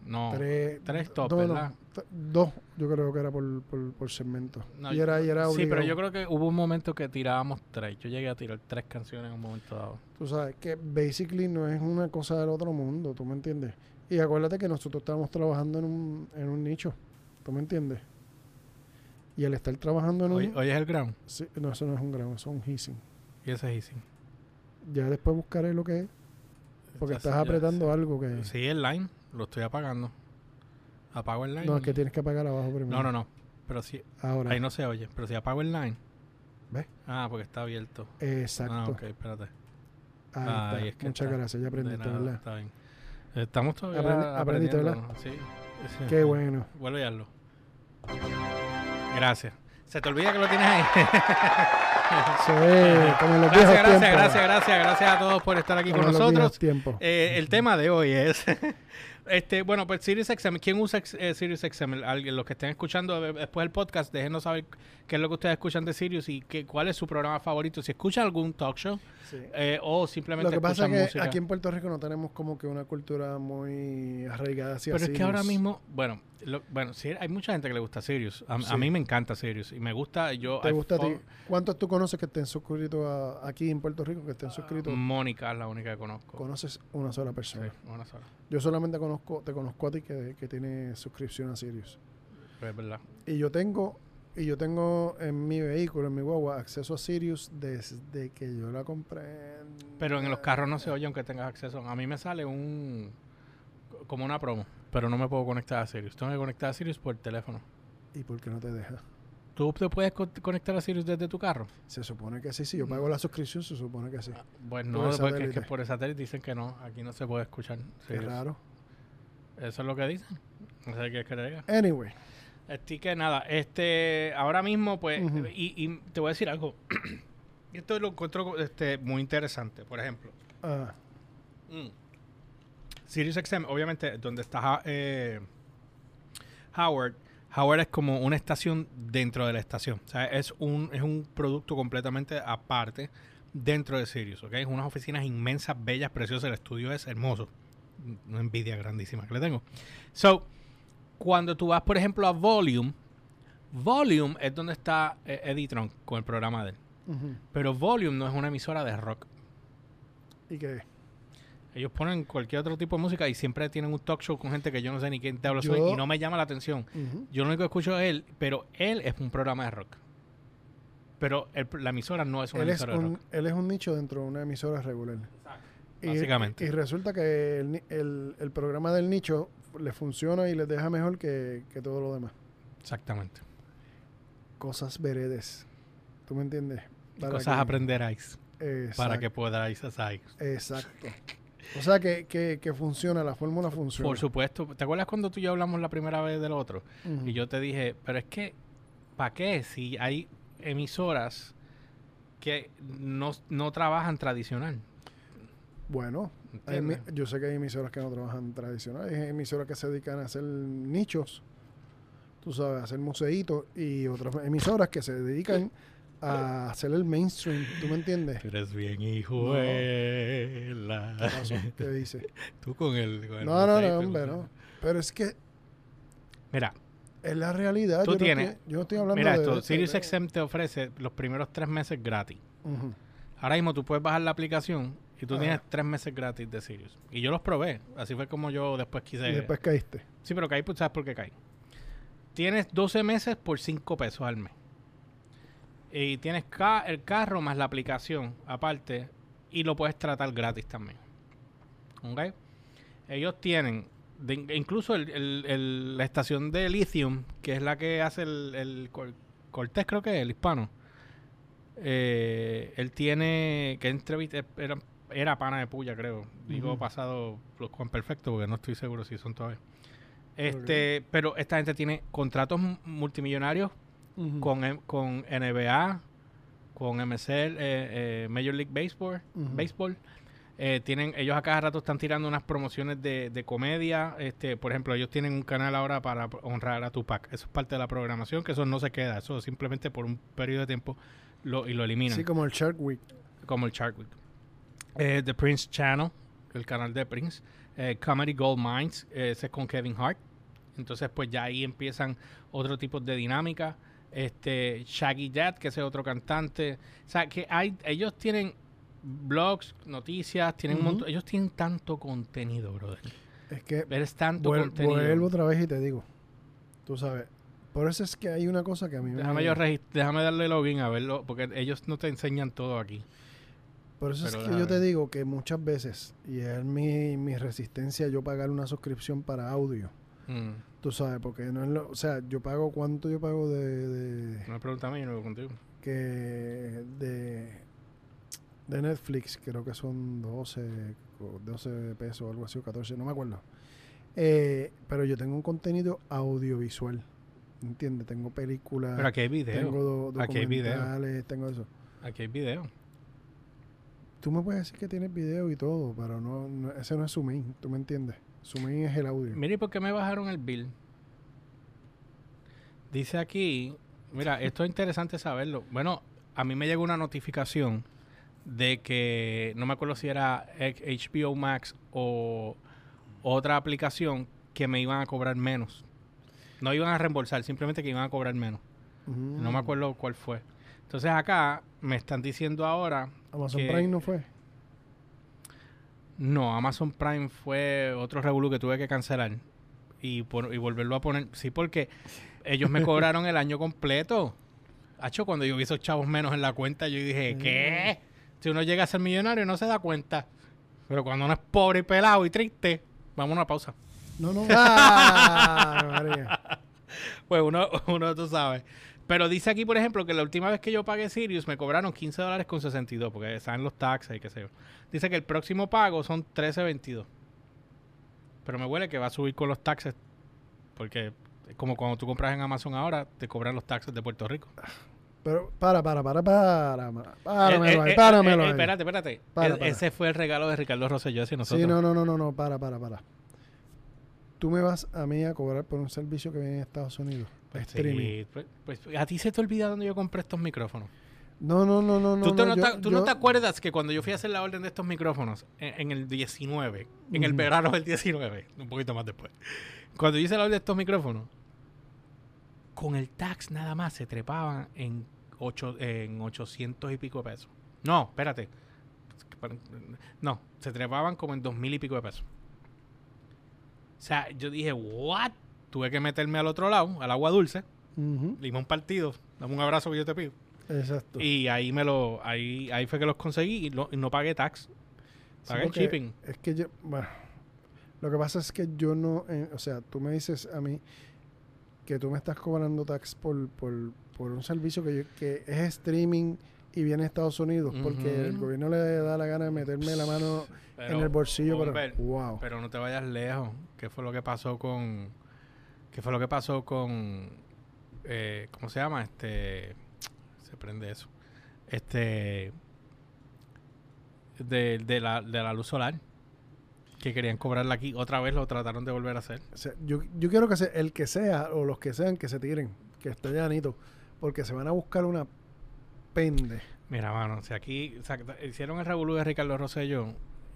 No. Tres, tres top, no, no, ¿verdad? dos, yo creo que era por, por, por segmento. No, y era, y era sí, pero yo creo que hubo un momento que tirábamos tres. Yo llegué a tirar tres canciones en un momento dado. Tú sabes que basically no es una cosa del otro mundo, ¿tú me entiendes? Y acuérdate que nosotros estábamos trabajando en un, en un nicho, ¿tú me entiendes? Y al estar trabajando en un... Hoy, hoy es el ground. Sí, no, eso no es un gramo, eso es un hissing. Y ese es easy. Ya después buscaré lo que es, porque estás ya apretando algo que... Sí, el line. Lo estoy apagando. Apago el line. No, es que tienes que apagar abajo primero. No, no, no. Pero Ahora, ahí no se oye. Pero si apago el line. ¿Ves? Ah, porque está abierto. exacto. Ah, ok, espérate. Ahí Ah, está. ahí es que Muchas está. gracias, ya aprendiste, nada, ¿verdad? Está bien. Estamos todavía Aprendi- aprendiste, aprendiendo, ¿verdad? Sí. sí. Qué bueno. Vuelve a hazlo. Gracias. Se te olvida que lo tienes ahí. Es, como en los gracias, gracias, tiempos. gracias, gracias, gracias a todos por estar aquí Como con nosotros. Eh, el tema de hoy es, este, bueno, pues SiriusXM. ¿Quién usa eh, SiriusXM? Alguien, los que estén escuchando después del podcast, déjenos saber qué es lo que ustedes escuchan de Sirius y qué, cuál es su programa favorito. Si escuchan algún talk show Sí. eh, o simplemente Lo que pasa es que música. aquí en Puerto Rico no tenemos como que una cultura muy arraigada hacia Pero es que ahora Sirius. mismo, bueno, lo- bueno, sí, hay mucha gente que le gusta Sirius. A, a Sí. mí me encanta Sirius y me gusta, yo... ¿Te I gusta a ti? ¿Cuántos tú conoces que estén suscritos a- aquí en Puerto Rico que estén suscritos? Mónica es la única que conozco. Conoces una sola Sí, persona. una sola. Yo solamente conozco, te conozco a ti que, que tiene suscripción a Sirius. Es verdad. Y yo tengo, y yo tengo en mi vehículo, en mi guagua, acceso a Sirius desde que yo la compré. Pero en los carros no se oye aunque tengas acceso. A mí me sale un... como una promo, pero no me puedo conectar a Sirius. Tengo que conectar a Sirius por teléfono. ¿Y por qué no te deja? ¿Tú te puedes co- conectar a Sirius desde tu carro? Se supone que sí, si yo pago la suscripción, se supone que sí. Pues Por no, porque es que por el satélite dicen que no. Aquí no se puede escuchar Qué Sirius. raro. Eso es lo que dicen. No sé qué quieres que te diga. Anyway, Así que nada, este, ahora mismo, pues, y, y te voy a decir algo. Esto lo encuentro este, muy interesante. Por ejemplo, ah, mm, SiriusXM, obviamente, donde está eh, Howard, Howard es como una estación dentro de la estación. O sea, es un, es un producto completamente aparte dentro de Sirius, ¿ok? Es unas oficinas inmensas, bellas, preciosas. El estudio es hermoso. Una envidia grandísima que le tengo. So, cuando tú vas, por ejemplo, a Volume, Volume es donde está eh, Editron con el programa de él. Pero Volume no es una emisora de rock. ¿y qué? Ellos ponen cualquier otro tipo de música y siempre tienen un talk show con gente que yo no sé ni quién te habla Yo- y no me llama la atención. Yo lo único que escucho es él, pero él es un programa de rock. Pero el- la emisora no es una Él es, emisora de rock. él es un nicho dentro de una emisora regular. Y- Básicamente. Y, resulta que el, el- el programa del nicho le funciona y les deja mejor que, que todo lo demás. Exactamente. Cosas veredes. ¿Tú me entiendes? ¿Qué Para cosas que- aprenderáis para que podáis hacer? Exacto. O sea que, que, que funciona, la fórmula funciona. Por supuesto. ¿Te acuerdas cuando tú y yo hablamos la primera vez del otro? Y yo te dije, pero es que, ¿para qué? Si hay emisoras que no, no trabajan tradicional. Bueno, yo sé que hay emisoras que no trabajan tradicional, hay emisoras que se dedican a hacer nichos, tú sabes, a hacer museitos, y otras emisoras que se dedican a hacer el mainstream, ¿tú me entiendes? Tú eres bien No. hijuela. ¿Qué pasó? ¿Qué dice? Tú con el... con el No, no, no, hombre, no. Pero es que Mira, es la realidad. Tú yo, tienes- no estoy, yo no estoy hablando mira de... esto. de- Sirius de- XM te ofrece los primeros tres meses gratis. Ahora mismo tú puedes bajar la aplicación y tú Ajá. tienes tres meses gratis de Sirius. Y yo los probé. Así fue como yo después quise... Y después caíste. Sí, pero caí, pues sabes por qué caí. Tienes 12 meses por 5 pesos al mes. Y tienes ca- el carro más la aplicación aparte y lo puedes tratar gratis también. ¿Ok? Ellos tienen, de- incluso el- el- el- la estación de Lithium, que es la que hace el, el Cor- Cortés, creo que es, el hispano. Eh, él tiene, que entrevista, era, era pana de puya, creo. Digo pasado los Juan Perfecto, porque no estoy seguro si son todavía. Este, pero esta gente tiene contratos multimillonarios con, con NBA, con MSL, eh, eh, Major League Baseball. Baseball. Eh, tienen, ellos a cada rato están tirando unas promociones de, de comedia. Este, por ejemplo, ellos tienen un canal ahora para honrar a Tupac. Eso es parte de la programación, que eso no se queda. Eso simplemente por un periodo de tiempo lo, y lo eliminan. Sí, como el Shark Week. como el Shark Week. Eh, The Prince Channel, el canal de Prince. Eh, Comedy Gold Mines, eh, ese es con Kevin Hart. Entonces, pues ya ahí empiezan otro tipo de dinámica. Este, Shaggy Dad, que es otro cantante. O sea, que hay, ellos tienen blogs, noticias, tienen un Ujú. montón, ellos tienen tanto contenido, brother. Es que Eres tanto vuel- contenido. vuelvo otra vez y te digo. Tú sabes. Por eso es que hay una cosa que a mí me... Déjame yo regist- déjame darle login a verlo, porque ellos no te enseñan todo aquí. Por eso Pero es que yo te digo que muchas veces, y es mi, mi resistencia yo pagar una suscripción para audio, Mm. tú sabes, porque no es lo, o sea, yo pago cuánto yo pago de, de No me preguntas a mí, yo no contigo. que de, de Netflix, creo que son 12, o 12 pesos o algo así, o 14, no me acuerdo. Eh, pero yo tengo un contenido audiovisual, ¿entiendes? Tengo películas, Pero aquí hay video. tengo do- aquí hay video. documentales, tengo eso. Aquí hay video. Tú me puedes decir que tienes video y todo, pero no, no- ese no es su main, ¿tú me entiendes? Su main es el audio. Mire, ¿por qué me bajaron el bill? Dice aquí, mira, esto es interesante saberlo. Bueno, a mí me llegó una notificación de que, no me acuerdo si era HBO Max o otra aplicación que me iban a cobrar menos. No iban a reembolsar, simplemente que iban a cobrar menos. Mm. No me acuerdo cuál fue. Entonces acá me están diciendo ahora, Amazon que- Prime no fue. no, Amazon Prime fue otro revolú que tuve que cancelar y, por- y volverlo a poner. Sí, porque ellos me cobraron el año completo. Hacho, cuando yo vi esos chavos menos en la cuenta, yo dije, ¿qué? Si uno llega a ser millonario no se da cuenta. Pero cuando uno es pobre y pelado y triste, vamos a una pausa. No, no. ¡Ah, María! Pues uno, uno tú sabes. Pero dice aquí, por ejemplo, que la última vez que yo pagué Sirius me cobraron 15 dólares con 62, porque saben los taxes y qué sé yo. Dice que el próximo pago son 13.22. Pero me huele que va a subir con los taxes, porque es como cuando tú compras en Amazon ahora, te cobran los taxes de Puerto Rico. Pero para, para, para, para. para, Eh, Páramelo eh, ahí, eh, páramelo ahí. Espérate, espérate. Para, E- para. Ese fue el regalo de Ricardo Rosselló hacia nosotros. Sí, no, no, no, no, no, para, para, para. Tú me vas a mí a cobrar por un servicio que viene en Estados Unidos. Pues streaming. sí, pues- pues, a ti se te olvida dónde yo compré estos micrófonos. No, no, no, no, no. ¿Tú, te no, no, yo- te, tú no te acuerdas que cuando yo fui a hacer la orden de estos micrófonos en, en el 19, en el verano del 19, un poquito más después, cuando yo hice la orden de estos micrófonos, con el tax nada más se trepaban en, ocho, en 800 y pico de pesos. No, espérate. No, se trepaban como en 2000 y pico de pesos. O sea, yo dije, ¿what? Tuve que meterme al otro lado, al agua dulce, Ujú, limón partido, dame un abrazo que yo te pido. Exacto. Y ahí me lo, ahí, ahí fue que los conseguí y, no- y no pagué tax. Sí, Pagué el shipping. Es que yo, bueno, lo que pasa es que yo no, eh, o sea, tú me dices a mí que tú me estás cobrando tax por, por, por un servicio que, yo- que es streaming y viene a Estados Unidos porque el gobierno le da la gana de meterme la mano en el bolsillo. Pero, Humber, wow. pero no te vayas lejos. ¿Qué fue lo que pasó con... ¿Qué fue lo que pasó con... eh, ¿Cómo se llama? Este... Se prende eso. Este... De, de la, de la luz solar. Que querían cobrarla aquí. Otra vez lo trataron de volver a hacer. O sea, yo, yo quiero que se- el que sea o los que sean que se tiren, que esté llanito, porque se van a buscar una pende. Mira, mano, si aquí o sea, hicieron el revolú de Ricardo Rosselló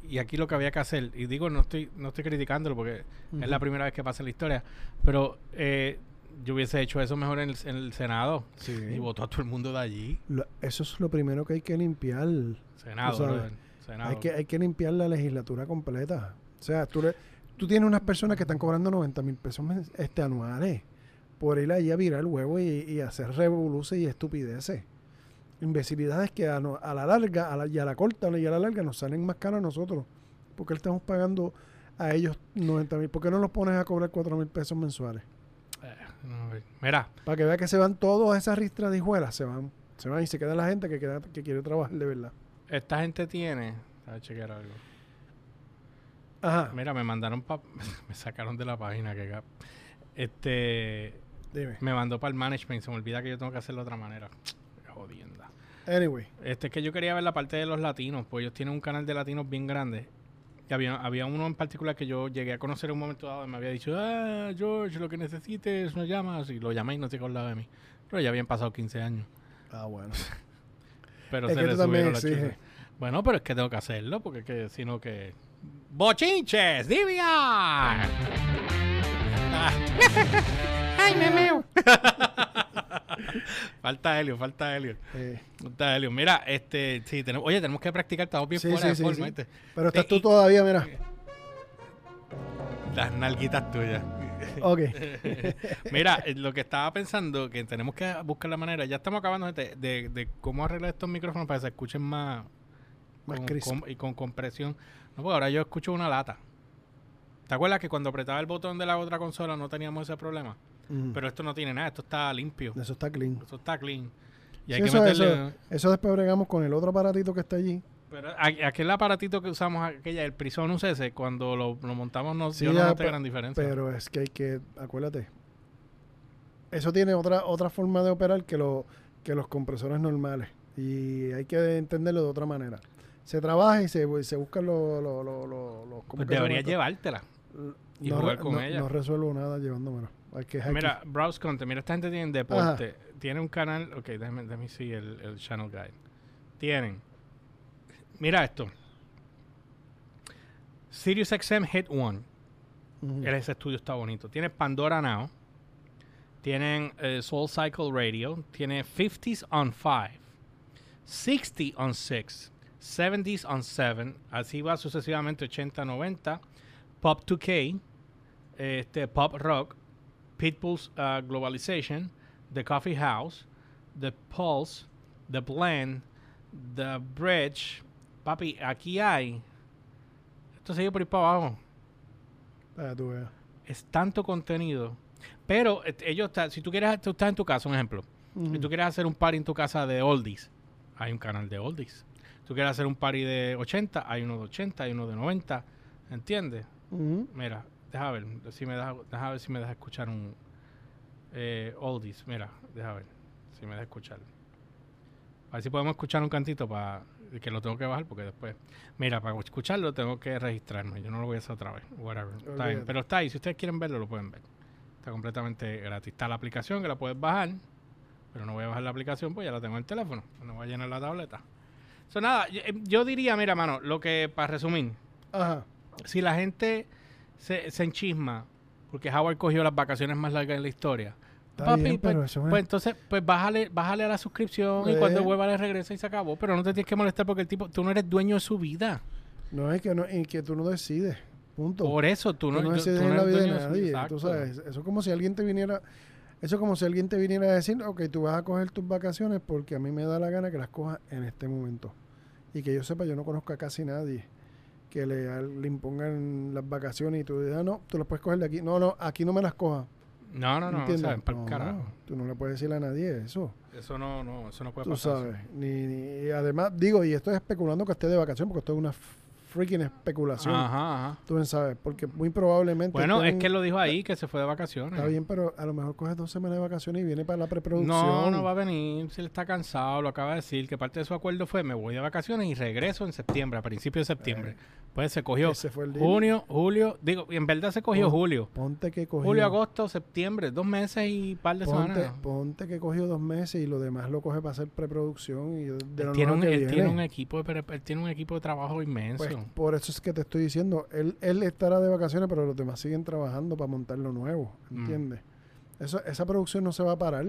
y aquí lo que había que hacer, y digo, no estoy no estoy criticándolo porque es la primera vez que pasa en la historia, pero eh, yo hubiese hecho eso mejor en el, en el Senado Sí. y votó a todo el mundo de allí. Lo- eso es lo primero que hay que limpiar. Senado, Senado. Hay que, hay que limpiar la legislatura completa. O sea, tú, le- tú tienes unas personas que están cobrando 90 mil pesos este, anuales por ir allí a virar el huevo y, y hacer revoluciones y estupideces. Imbecilidades que a, no- a la larga a la- y a la corta y a la larga nos salen más caros a nosotros. Porque le estamos pagando a ellos 90 mil. ¿Por qué no los pones a cobrar 4 mil pesos mensuales? Eh, no, mira, Para que vea que se van todas esas ristras de hijuelas. Se van. Se van y se queda la gente que, queda, que quiere trabajar de verdad. esta gente tiene... A chequear algo. Ajá. Mira, me mandaron pa... me sacaron de la página que. Este... Dime. Me mandó para el management. Se me olvida que yo tengo que hacerlo de otra manera. Jodienda. Anyway. Este es que yo quería ver la parte de los latinos, pues ellos tienen un canal de latinos bien grande. Y había, había uno en particular que yo llegué a conocer en un momento dado y me había dicho, ah, George, lo que necesites, me llamas. Y lo llamé y no se acordaba de mí. Pero ya habían pasado 15 años. Ah, bueno. Pero Es se que le subieron las. Bueno, pero es que tengo que hacerlo, porque es que si no que... ¡Bochinches! ¡Divia! ¡Ay, me meo! falta Helio, falta Helio. Eh, Falta Helio. Mira, este, sí, tenemos, oye, tenemos que practicar, estamos bien Sí, fuera sí, de sí, pero estás tú todavía, mira. Las nalguitas tuyas. Ok. Mira, eh, lo que estaba pensando, que tenemos que buscar la manera, ya estamos acabando gente, de, de cómo arreglar estos micrófonos para que se escuchen más, Más con- y con compresión. No, porque ahora yo escucho una lata. ¿Te acuerdas que cuando apretaba el botón de la otra consola no teníamos ese problema? Pero esto no tiene nada, esto está limpio, Eso está clean. esto está clean. Y Sí, hay que eso, meterle... eso, eso después bregamos con el otro aparatito que está allí. Pero aquel aparatito que usamos, aquella, el Prison UCS, cuando lo, lo montamos, no, Sí, yo no noté gran diferencia. Pero es que hay que, acuérdate, eso tiene otra otra forma de operar que, lo, que los compresores normales. Y hay que entenderlo de otra manera. Se trabaja y se, se buscan los... los- ¿cómo pues deberías llevártela. y no, jugar con no- ella. no resuelvo nada llevándomelo. Hay que, hay que- Mira, Browse Content. Mira, esta gente tiene deporte. Tiene un canal. Ok, déjame, déjame see el, el channel guide. Tienen. Mira esto. Sirius XM Hit One. Ujú. Ese estudio está bonito. Tiene Pandora Now. Tienen eh, Soul Cycle Radio. Tiene 50s on 5. 60 on 6. 70s on 7. Así va sucesivamente 80, 90. Pop 2K. Este, pop Rock. Pitbull's uh, Globalization. The Coffee House. The Pulse. The Blend. The Bridge. Papi, aquí hay. Esto sigue por ahí para abajo tú veas. es tanto contenido. Pero ellos, ta- si tú quieres, tú estás en tu casa, un ejemplo. Si tú quieres hacer un party en tu casa de oldies, hay un canal de oldies. Tú quieres hacer un party de 80, hay uno de 80, hay uno de 90. ¿Entiendes? Mira, deja ver, si me deja, deja ver si me deja escuchar un eh, oldies. Mira, deja ver si me deja escuchar. A ver si podemos escuchar un cantito para que lo tengo que bajar porque después, mira, para escucharlo tengo que registrarme. Yo no lo voy a hacer otra vez. Whatever. Está bien, Olvídate. pero está ahí. Si ustedes quieren verlo, lo pueden ver. Está completamente gratis. Está la aplicación que la puedes bajar, pero no voy a bajar la aplicación, pues ya la tengo en el teléfono. No voy a llenar la tableta. So, nada, yo, eh, yo diría, mira, mano, lo que, para resumir, Ajá. si la gente se, se enchisma porque Howard cogió las vacaciones más largas en la historia, Está papi, bien, pues, pero eso es- pues entonces, pues bájale, bájale a la suscripción y Eh. cuando vuelva le regresa y se acabó. Pero no te tienes que molestar porque el tipo, tú no eres dueño de su vida. No es que, no, que tú no decides. Punto. Por eso tú Tú no, no yo- decides tú no la vida de nadie. Exacto. Tú sabes, eso es como si alguien te viniera... Eso es como si alguien te viniera a decir, ok, tú vas a coger tus vacaciones porque a mí me da la gana que las cojas en este momento. Y que yo sepa, yo no conozco a casi nadie que le, le impongan las vacaciones y tú digas, ah, no, tú las puedes coger de aquí. No, no, aquí no me las cojas. No, no, no, ¿Entiendes? ¿sabes? Pa'l No, carajo. Tú no le puedes decir a nadie eso. Eso no, no, eso no puede Tú pasar. sabes. Ni, ni- y además, digo, y estoy especulando que esté de vacación porque esto es una freaking especulación. Ajá, ajá. Tú bien sabes, porque muy probablemente. Bueno, es que él lo dijo ahí, que se fue de vacaciones. Está bien, pero a lo mejor coge dos semanas de vacaciones y viene para la preproducción. No, no va a venir, si él está cansado, lo acaba de decir, que parte de su acuerdo fue me voy de vacaciones y regreso en septiembre, a principios de septiembre. Pues se cogió fue el junio, julio, digo, y en verdad se cogió julio. Ponte que cogió. Julio, agosto, septiembre, dos meses y par de Ponte, semanas. ponte que cogió dos meses y lo demás lo coge para hacer preproducción y de Él tiene, un, él tiene un equipo de, él tiene un equipo de trabajo inmenso. Pues por eso es que te estoy diciendo, él, él estará de vacaciones, pero los demás siguen trabajando para montar lo nuevo, Mm. ¿entiendes? Eso, esa producción no se va a parar.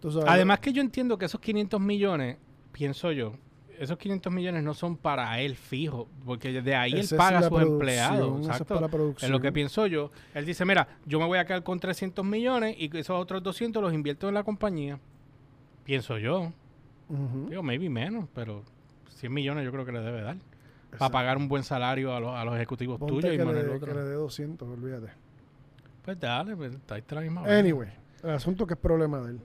Sabes, Además que yo entiendo que esos 500 millones, pienso yo, esos 500 millones no son para él fijo, porque de ahí él paga a sus empleados. es Exacto. para la producción. Es lo que pienso yo. Él dice, mira, yo me voy a quedar con 300 millones y esos otros 200 los invierto en la compañía. Pienso yo. Ujú. Digo, maybe menos, pero 100 millones yo creo que le debe dar. Para pagar un buen salario a los, a los ejecutivos Ponte tuyos y que, más le, el que le dé 200, olvídate. Pues dale, pues ahí está la misma. Anyway, el asunto que es problema de él.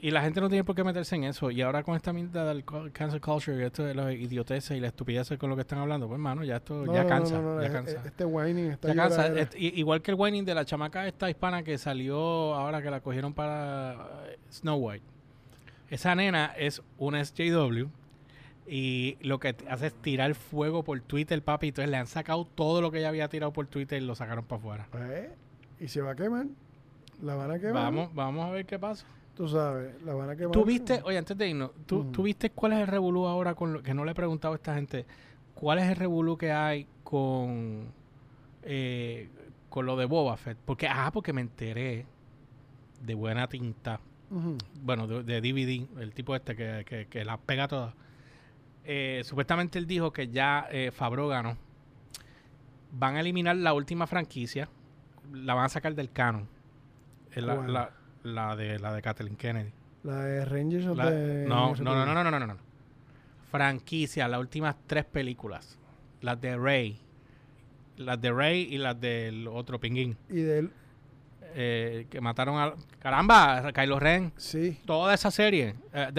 Y la gente no tiene por qué meterse en eso. Y ahora con esta mierda del cancel culture y esto de las idioteces y la estupidez con lo que están hablando, pues hermano, ya esto No, ya no, cansa. no, ya cansa. Este whining está Ya cansa. i- igual que el whining de la chamaca esta hispana que salió ahora que la cogieron para eh, Snow White. Esa nena es una SJW y lo que hace es tirar fuego por Twitter, papi. Entonces le han sacado todo lo que ella había tirado por Twitter y lo sacaron para afuera. Eh, ¿Y se va a quemar? ¿La van a quemar? Vamos, vamos a ver qué pasa. Tú sabes, la van a quemar. ¿Tú viste, oye, antes de irnos, ¿tú, tú viste cuál es el revolú ahora con lo que no le he preguntado a esta gente? ¿Cuál es el revolú que hay con, eh, con lo de Boba Fett? Porque, ah, porque me enteré de buena tinta, bueno, de, de DVD, el tipo este que, que, que las pega todas. Eh, supuestamente él dijo que ya eh, Favreau ganó. Van a eliminar la última franquicia, la van a sacar del canon. Es la, la, la de la de Kathleen Kennedy. La de Rangers of La- the no, no, no, no, no, no, no, no. Franquicia, las últimas tres películas. Las de Rey. Las de Rey y las del otro pinguín. Y del. Eh, que mataron a... ¡Caramba! Kylo Ren. Sí. Toda esa serie. eh,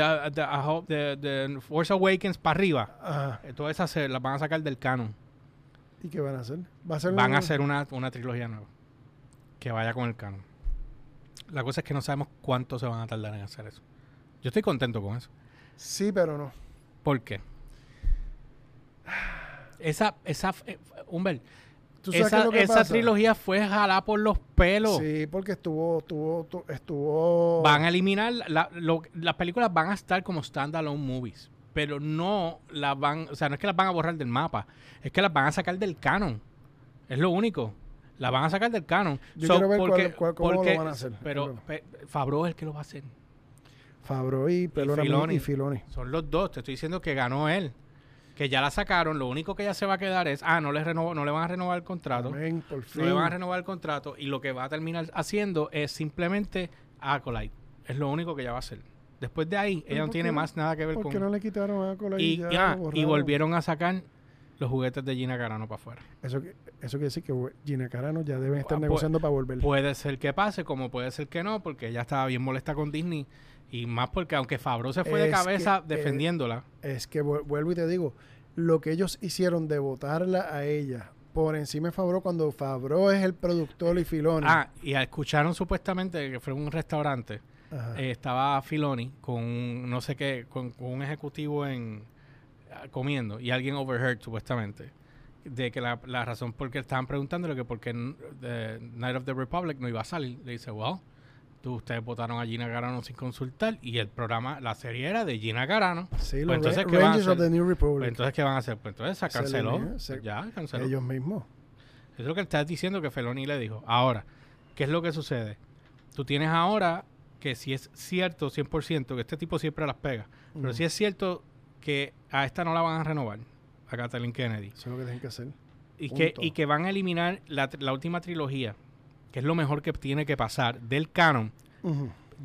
hope- de- de Force Awakens para arriba. Ajá. eh, todas esas se las van a sacar del canon. ¿Y qué van a hacer? Va a ser Van a hacer una, una trilogía nueva. Que vaya con el canon. La cosa es que no sabemos cuánto se van a tardar en hacer eso. Yo estoy contento con eso. Sí, pero no. ¿Por qué? Esa, esa, eh, Humbert, ¿Tú sabes qué esa, esa pasa? trilogía fue jalada por los pelos. Sí, porque estuvo, estuvo, tu- estuvo. Van a eliminar, la- lo- las películas van a estar como standalone movies, pero no las van, o sea, no es que las van a borrar del mapa, es que las van a sacar del canon. Es lo único. Las van a sacar del canon. Yo quiero ver porque- cuál- cómo lo van a hacer. Pero pe- Favreau es el que lo va a hacer. Favreau y Filoni. y Filoni. Son los dos. Te estoy diciendo que ganó él. Que ya la sacaron. Lo único que ya se va a quedar es, ah, no le, reno- no le van a renovar el contrato. Amén, por fin. No le van a renovar el contrato y lo que va a terminar haciendo es simplemente Acolyte. Es lo único que ella va a hacer. Después de ahí, ¿Pero ella no tiene qué más nada que ver ¿Por con... no le quitaron a Cola y, ya y- ah, y volvieron a sacar los juguetes de Gina Carano para afuera. Eso, eso quiere decir que Gina Carano ya deben estar Ah, pues- negociando para volver. Puede ser que pase, como puede ser que no, porque ella estaba bien molesta con Disney. Y más porque aunque Fabro se fue de cabeza que, eh, defendiéndola, Es que vu- vuelvo y te digo, lo que ellos hicieron de votarla a ella por encima de Favreau cuando Favreau es el productor y Filoni. Ah, y escucharon supuestamente que fue en un restaurante. Eh, estaba Filoni con un, no sé qué, con, con un ejecutivo en ah, comiendo y alguien overheard supuestamente de que la, la razón por qué estaban preguntándole que por qué n- the Night of the Republic no iba a salir. Le dice, well, tú, ustedes votaron a Gina Carano sin consultar y el programa, la serie era de Gina Carano. sí, pues entonces, ¿qué van a hacer? the New Republic. Pues entonces, ¿qué van a hacer? Pues entonces se canceló. se- ya, canceló. ellos mismos. Eso es lo que estás diciendo que Feloni le dijo. Ahora, ¿qué es lo que sucede? Tú tienes ahora que si es cierto 100% que este tipo siempre las pega, pero si es cierto que a esta no la van a renovar, a Kathleen Kennedy, Eso es lo que tienen que hacer. y que, y que van a eliminar la, la última trilogía, que es lo mejor que tiene que pasar del canon,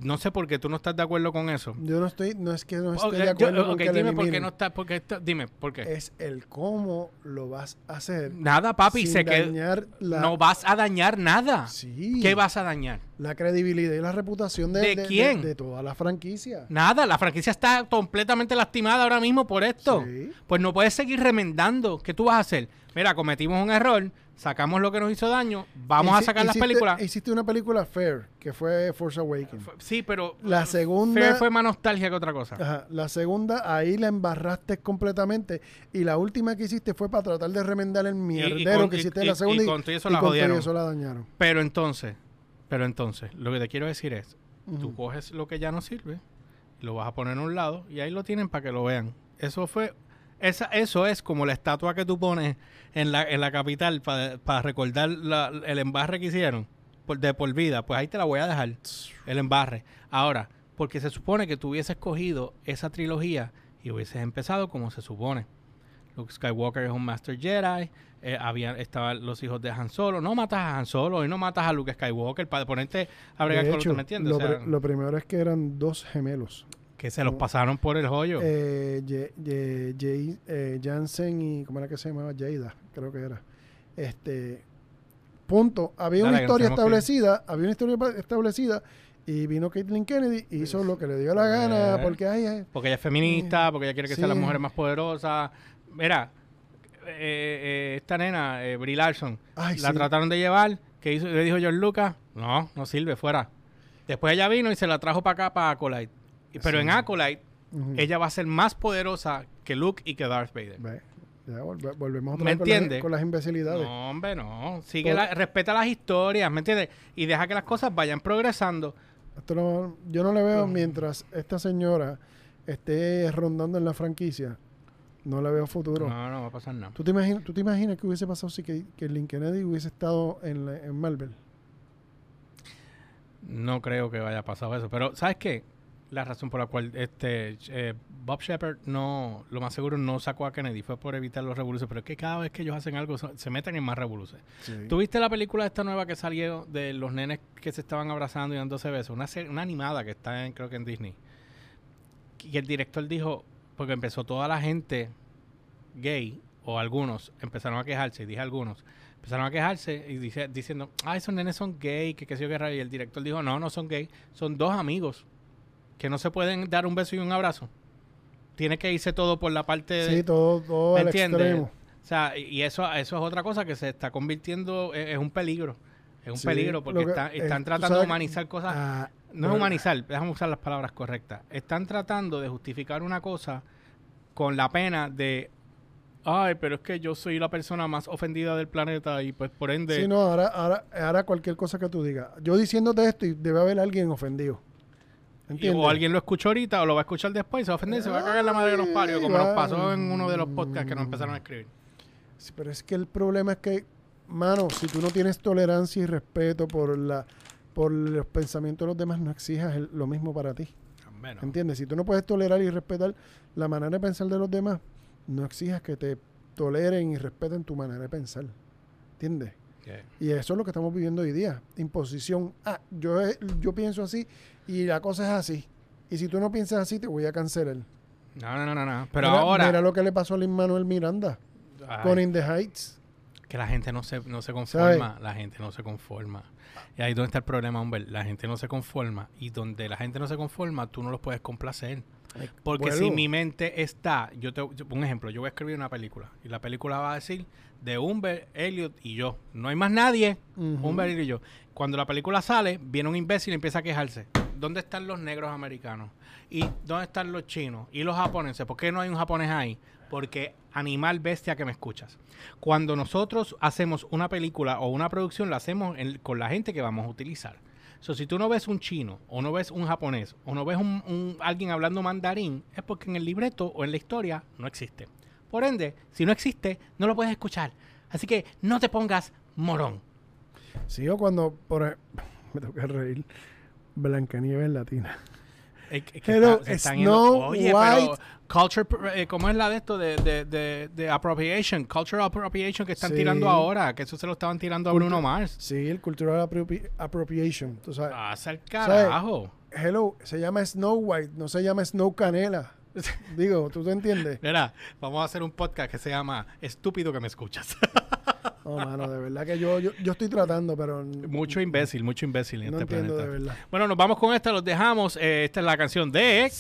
no sé por qué tú no estás de acuerdo con eso. Yo no estoy, no es que no esté de yo- acuerdo con ok, que la dime por qué no estás, porque esto- dime, ¿por qué? Es el cómo lo vas a hacer. Nada, papi, sin se que la, no vas a dañar nada. Sí. ¿Qué vas a dañar? La credibilidad y la reputación de, ¿De quién? De, toda la franquicia. Nada, la franquicia está completamente lastimada ahora mismo por esto. Sí. Pues no puedes seguir remendando. ¿Qué tú vas a hacer? Mira, cometimos un error, sacamos lo que nos hizo daño, vamos a sacar las películas. Hiciste una película Fair, que fue Force Awakens. Sí, pero La segunda- Fair fue más nostalgia que otra cosa. Ajá, la segunda, ahí la embarraste completamente. Y la última que hiciste fue para tratar de remendar el mierdero con- que y- hiciste en y- la segunda. y con todo eso la jodieron. eso la dañaron. Pero entonces, pero entonces, lo que te quiero decir es, tú coges lo que ya no sirve, lo vas a poner en un lado y ahí lo tienen para que lo vean. Eso fue, esa, eso es como la estatua que tú pones en la, en la capital para recordar la- el embarre que hicieron por, de por vida. Pues ahí te la voy a dejar, el embarre. Ahora, porque se supone que tú hubieses cogido esa trilogía y hubieses empezado como se supone. Luke Skywalker es un Master Jedi. eh, había, estaban los hijos de Han Solo. No matas a Han Solo y no matas a Luke Skywalker para ponerte a bregar con hecho, otro, ¿me entiendes? lo, O sea, pri- lo primero es que eran dos gemelos. que se los pasaron por el hoyo. Eh, Ye- Ye- Ye- eh, Jansen y ¿cómo era que se llamaba? Jada, creo que era. Este punto. Había Dale, una historia que establecida, había una historia establecida y vino Caitlyn Kennedy y hizo lo que le dio la gana Eh. porque ay, ay, porque ella es feminista, porque ella quiere que sean las Sí. mujeres más poderosas. Mira, eh, eh, esta nena, eh, Brie Larson, ay, la sí. trataron de llevar. que hizo? Le dijo George Lucas, no, no sirve, fuera. Después ella vino y se la trajo para acá, para Acolyte. Pero Sí. en Acolyte, ella va a ser más poderosa que Luke y que Darth Vader. Ya volve- volvemos otra ¿Me vez con las- entiende? con las imbecilidades. No, hombre, no. Sigue la- respeta las historias, ¿me entiendes? Y deja que las cosas vayan progresando. Esto no- yo no le veo mientras esta señora esté rondando en la franquicia, no le veo futuro. No, no va a pasar nada. ¿Tú, te imaginas, ¿Tú te imaginas que hubiese pasado si que, que Link Kennedy hubiese estado en, la- en Marvel? No creo que vaya a pasar eso. Pero, ¿sabes qué? La razón por la cual este eh, Bob Shepard no, lo más seguro no sacó a Kennedy fue por evitar los revoluciones. Pero es que cada vez que ellos hacen algo se meten en más revoluciones. ¿Tú viste la película esta nueva que salió de los nenes que se estaban abrazando y dándose besos? Una, una animada que está en, creo que en Disney. Y el director dijo, porque empezó toda la gente gay, o algunos, empezaron a quejarse, y dije algunos, empezaron a quejarse y dice, diciendo, ah, esos nenes son gay, que qué sé yo qué raro. Y el director dijo, no, no son gay, son dos amigos que no se pueden dar un beso y un abrazo. Tiene que irse todo por la parte de... Sí, todo, todo ¿Me al entiendes? extremo. O sea, y- eso, eso es otra cosa que se está convirtiendo, es, es un peligro. Es un Sí, peligro porque lo que- está- están tratando de humanizar cosas. Ah, no es humanizar, déjame usar las palabras correctas. Están tratando de justificar una cosa con la pena de, ay, pero es que yo soy la persona más ofendida del planeta y pues por ende... Sí, no, ahora, ahora, ahora cualquier cosa que tú digas. Yo diciéndote esto y debe haber alguien ofendido. O alguien lo escuchó ahorita o lo va a escuchar después y se va a ofender y se va a cagar en la madre que nos parió, como nos pasó en uno de los podcasts que nos empezaron a escribir. Sí, pero es que el problema es que, mano, si tú no tienes tolerancia y respeto por la por los pensamientos de los demás, no exijas el- lo mismo para ti. Bueno, ¿Entiendes? Si tú no puedes tolerar y respetar la manera de pensar de los demás, no exijas que te toleren y respeten tu manera de pensar. ¿Entiendes? Y eso es lo que estamos viviendo hoy día. Imposición. Ah, yo, he- yo pienso así y la cosa es así. Y si tú no piensas así, te voy a cancelar. no, no, no, no, no. Pero Mira- ahora... Mira lo que le pasó a Lin Manuel Miranda Ay. con In the Heights. Que la gente no se, no se conforma, la gente no se conforma. Y ahí es donde está el problema, hombre. La gente no se conforma. Y donde la gente no se conforma, tú no los puedes complacer. Porque si mi mente está, yo te, un ejemplo, yo voy a escribir una película. Y la película va a decir de Humber, Elliot y yo. No hay más nadie. Humber, Elliot y yo. Cuando la película sale, viene un imbécil y empieza a quejarse. ¿Dónde están los negros americanos? ¿Y dónde están los chinos? ¿Y los japoneses? ¿Por qué no hay un japonés ahí? Porque animal bestia que me escuchas. Cuando nosotros hacemos una película o una producción, la hacemos en- con la gente que vamos a utilizar. So, si tú no ves un chino, o no ves un japonés, o no ves un, un- alguien hablando mandarín, es porque en el libreto o en la historia no existe. Por ende, si no existe, no lo puedes escuchar. Así que no te pongas morón. Sí, o cuando, por me toca reír, Blancanieves latina. Es que- Hello, está- se están Snow Oye, White. pero culture, eh, ¿cómo es la de esto de, de, de, de appropriation? Cultural appropriation que están Sí. tirando ahora, que eso se lo estaban tirando a Bruno Mars. Sí, el cultural appropri- appropriation. Tú sabes, Pasa el carajo. hello, se llama Snow White, no se llama Snow Canela. Digo, ¿tú te entiendes? Mira, vamos a hacer un podcast que se llama Estúpido que me escuchas. No, mano, de verdad que yo, yo, yo estoy tratando, pero... mucho imbécil, mucho imbécil en No este entiendo planeta. de verdad. Bueno, nos vamos con esta, los dejamos. Eh, esta es la canción de.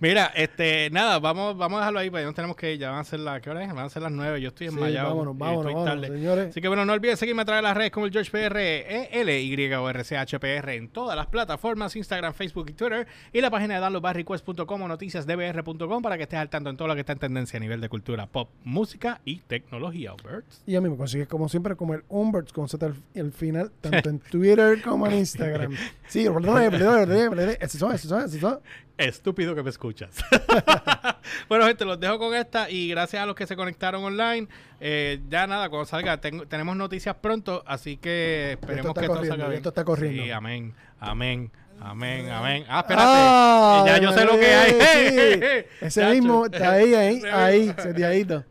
Mira, este, nada, vamos, vamos a dejarlo ahí, porque ya nos tenemos que ir. Ya van a ser las, ¿qué hora es? Van a ser las nueve. Yo estoy Sí, enmayado. vámonos, y vámonos, estoy vámonos, tarde. señores. Así que bueno, no olviden seguirme a través de las redes como el George PR, E L Y o R C H P R en todas las plataformas, Instagram, Facebook y Twitter, y la página de downloadbarrequest.com o noticiasdbr.com para que estés al tanto en todo lo que está en tendencia a nivel de cultura pop, música y tecnología, Albert. Y a mí me consigues como siempre como el Umberts con Z al el final, tanto en Twitter como en Instagram. Sí, esos son, esos son, Estúpido que me escuchas. bueno, gente, los dejo con esta y gracias a los que se conectaron online. eh, ya nada, cuando salga, tengo- tenemos noticias pronto, así que esperemos que todo salga bien. esto está corriendo. Sí, amén, amén, amén, amén. Ah, espérate. Ah, ya yo sé lo que hay. sí. Ese mismo está ahí, ahí, ahí, mismo. seteadito.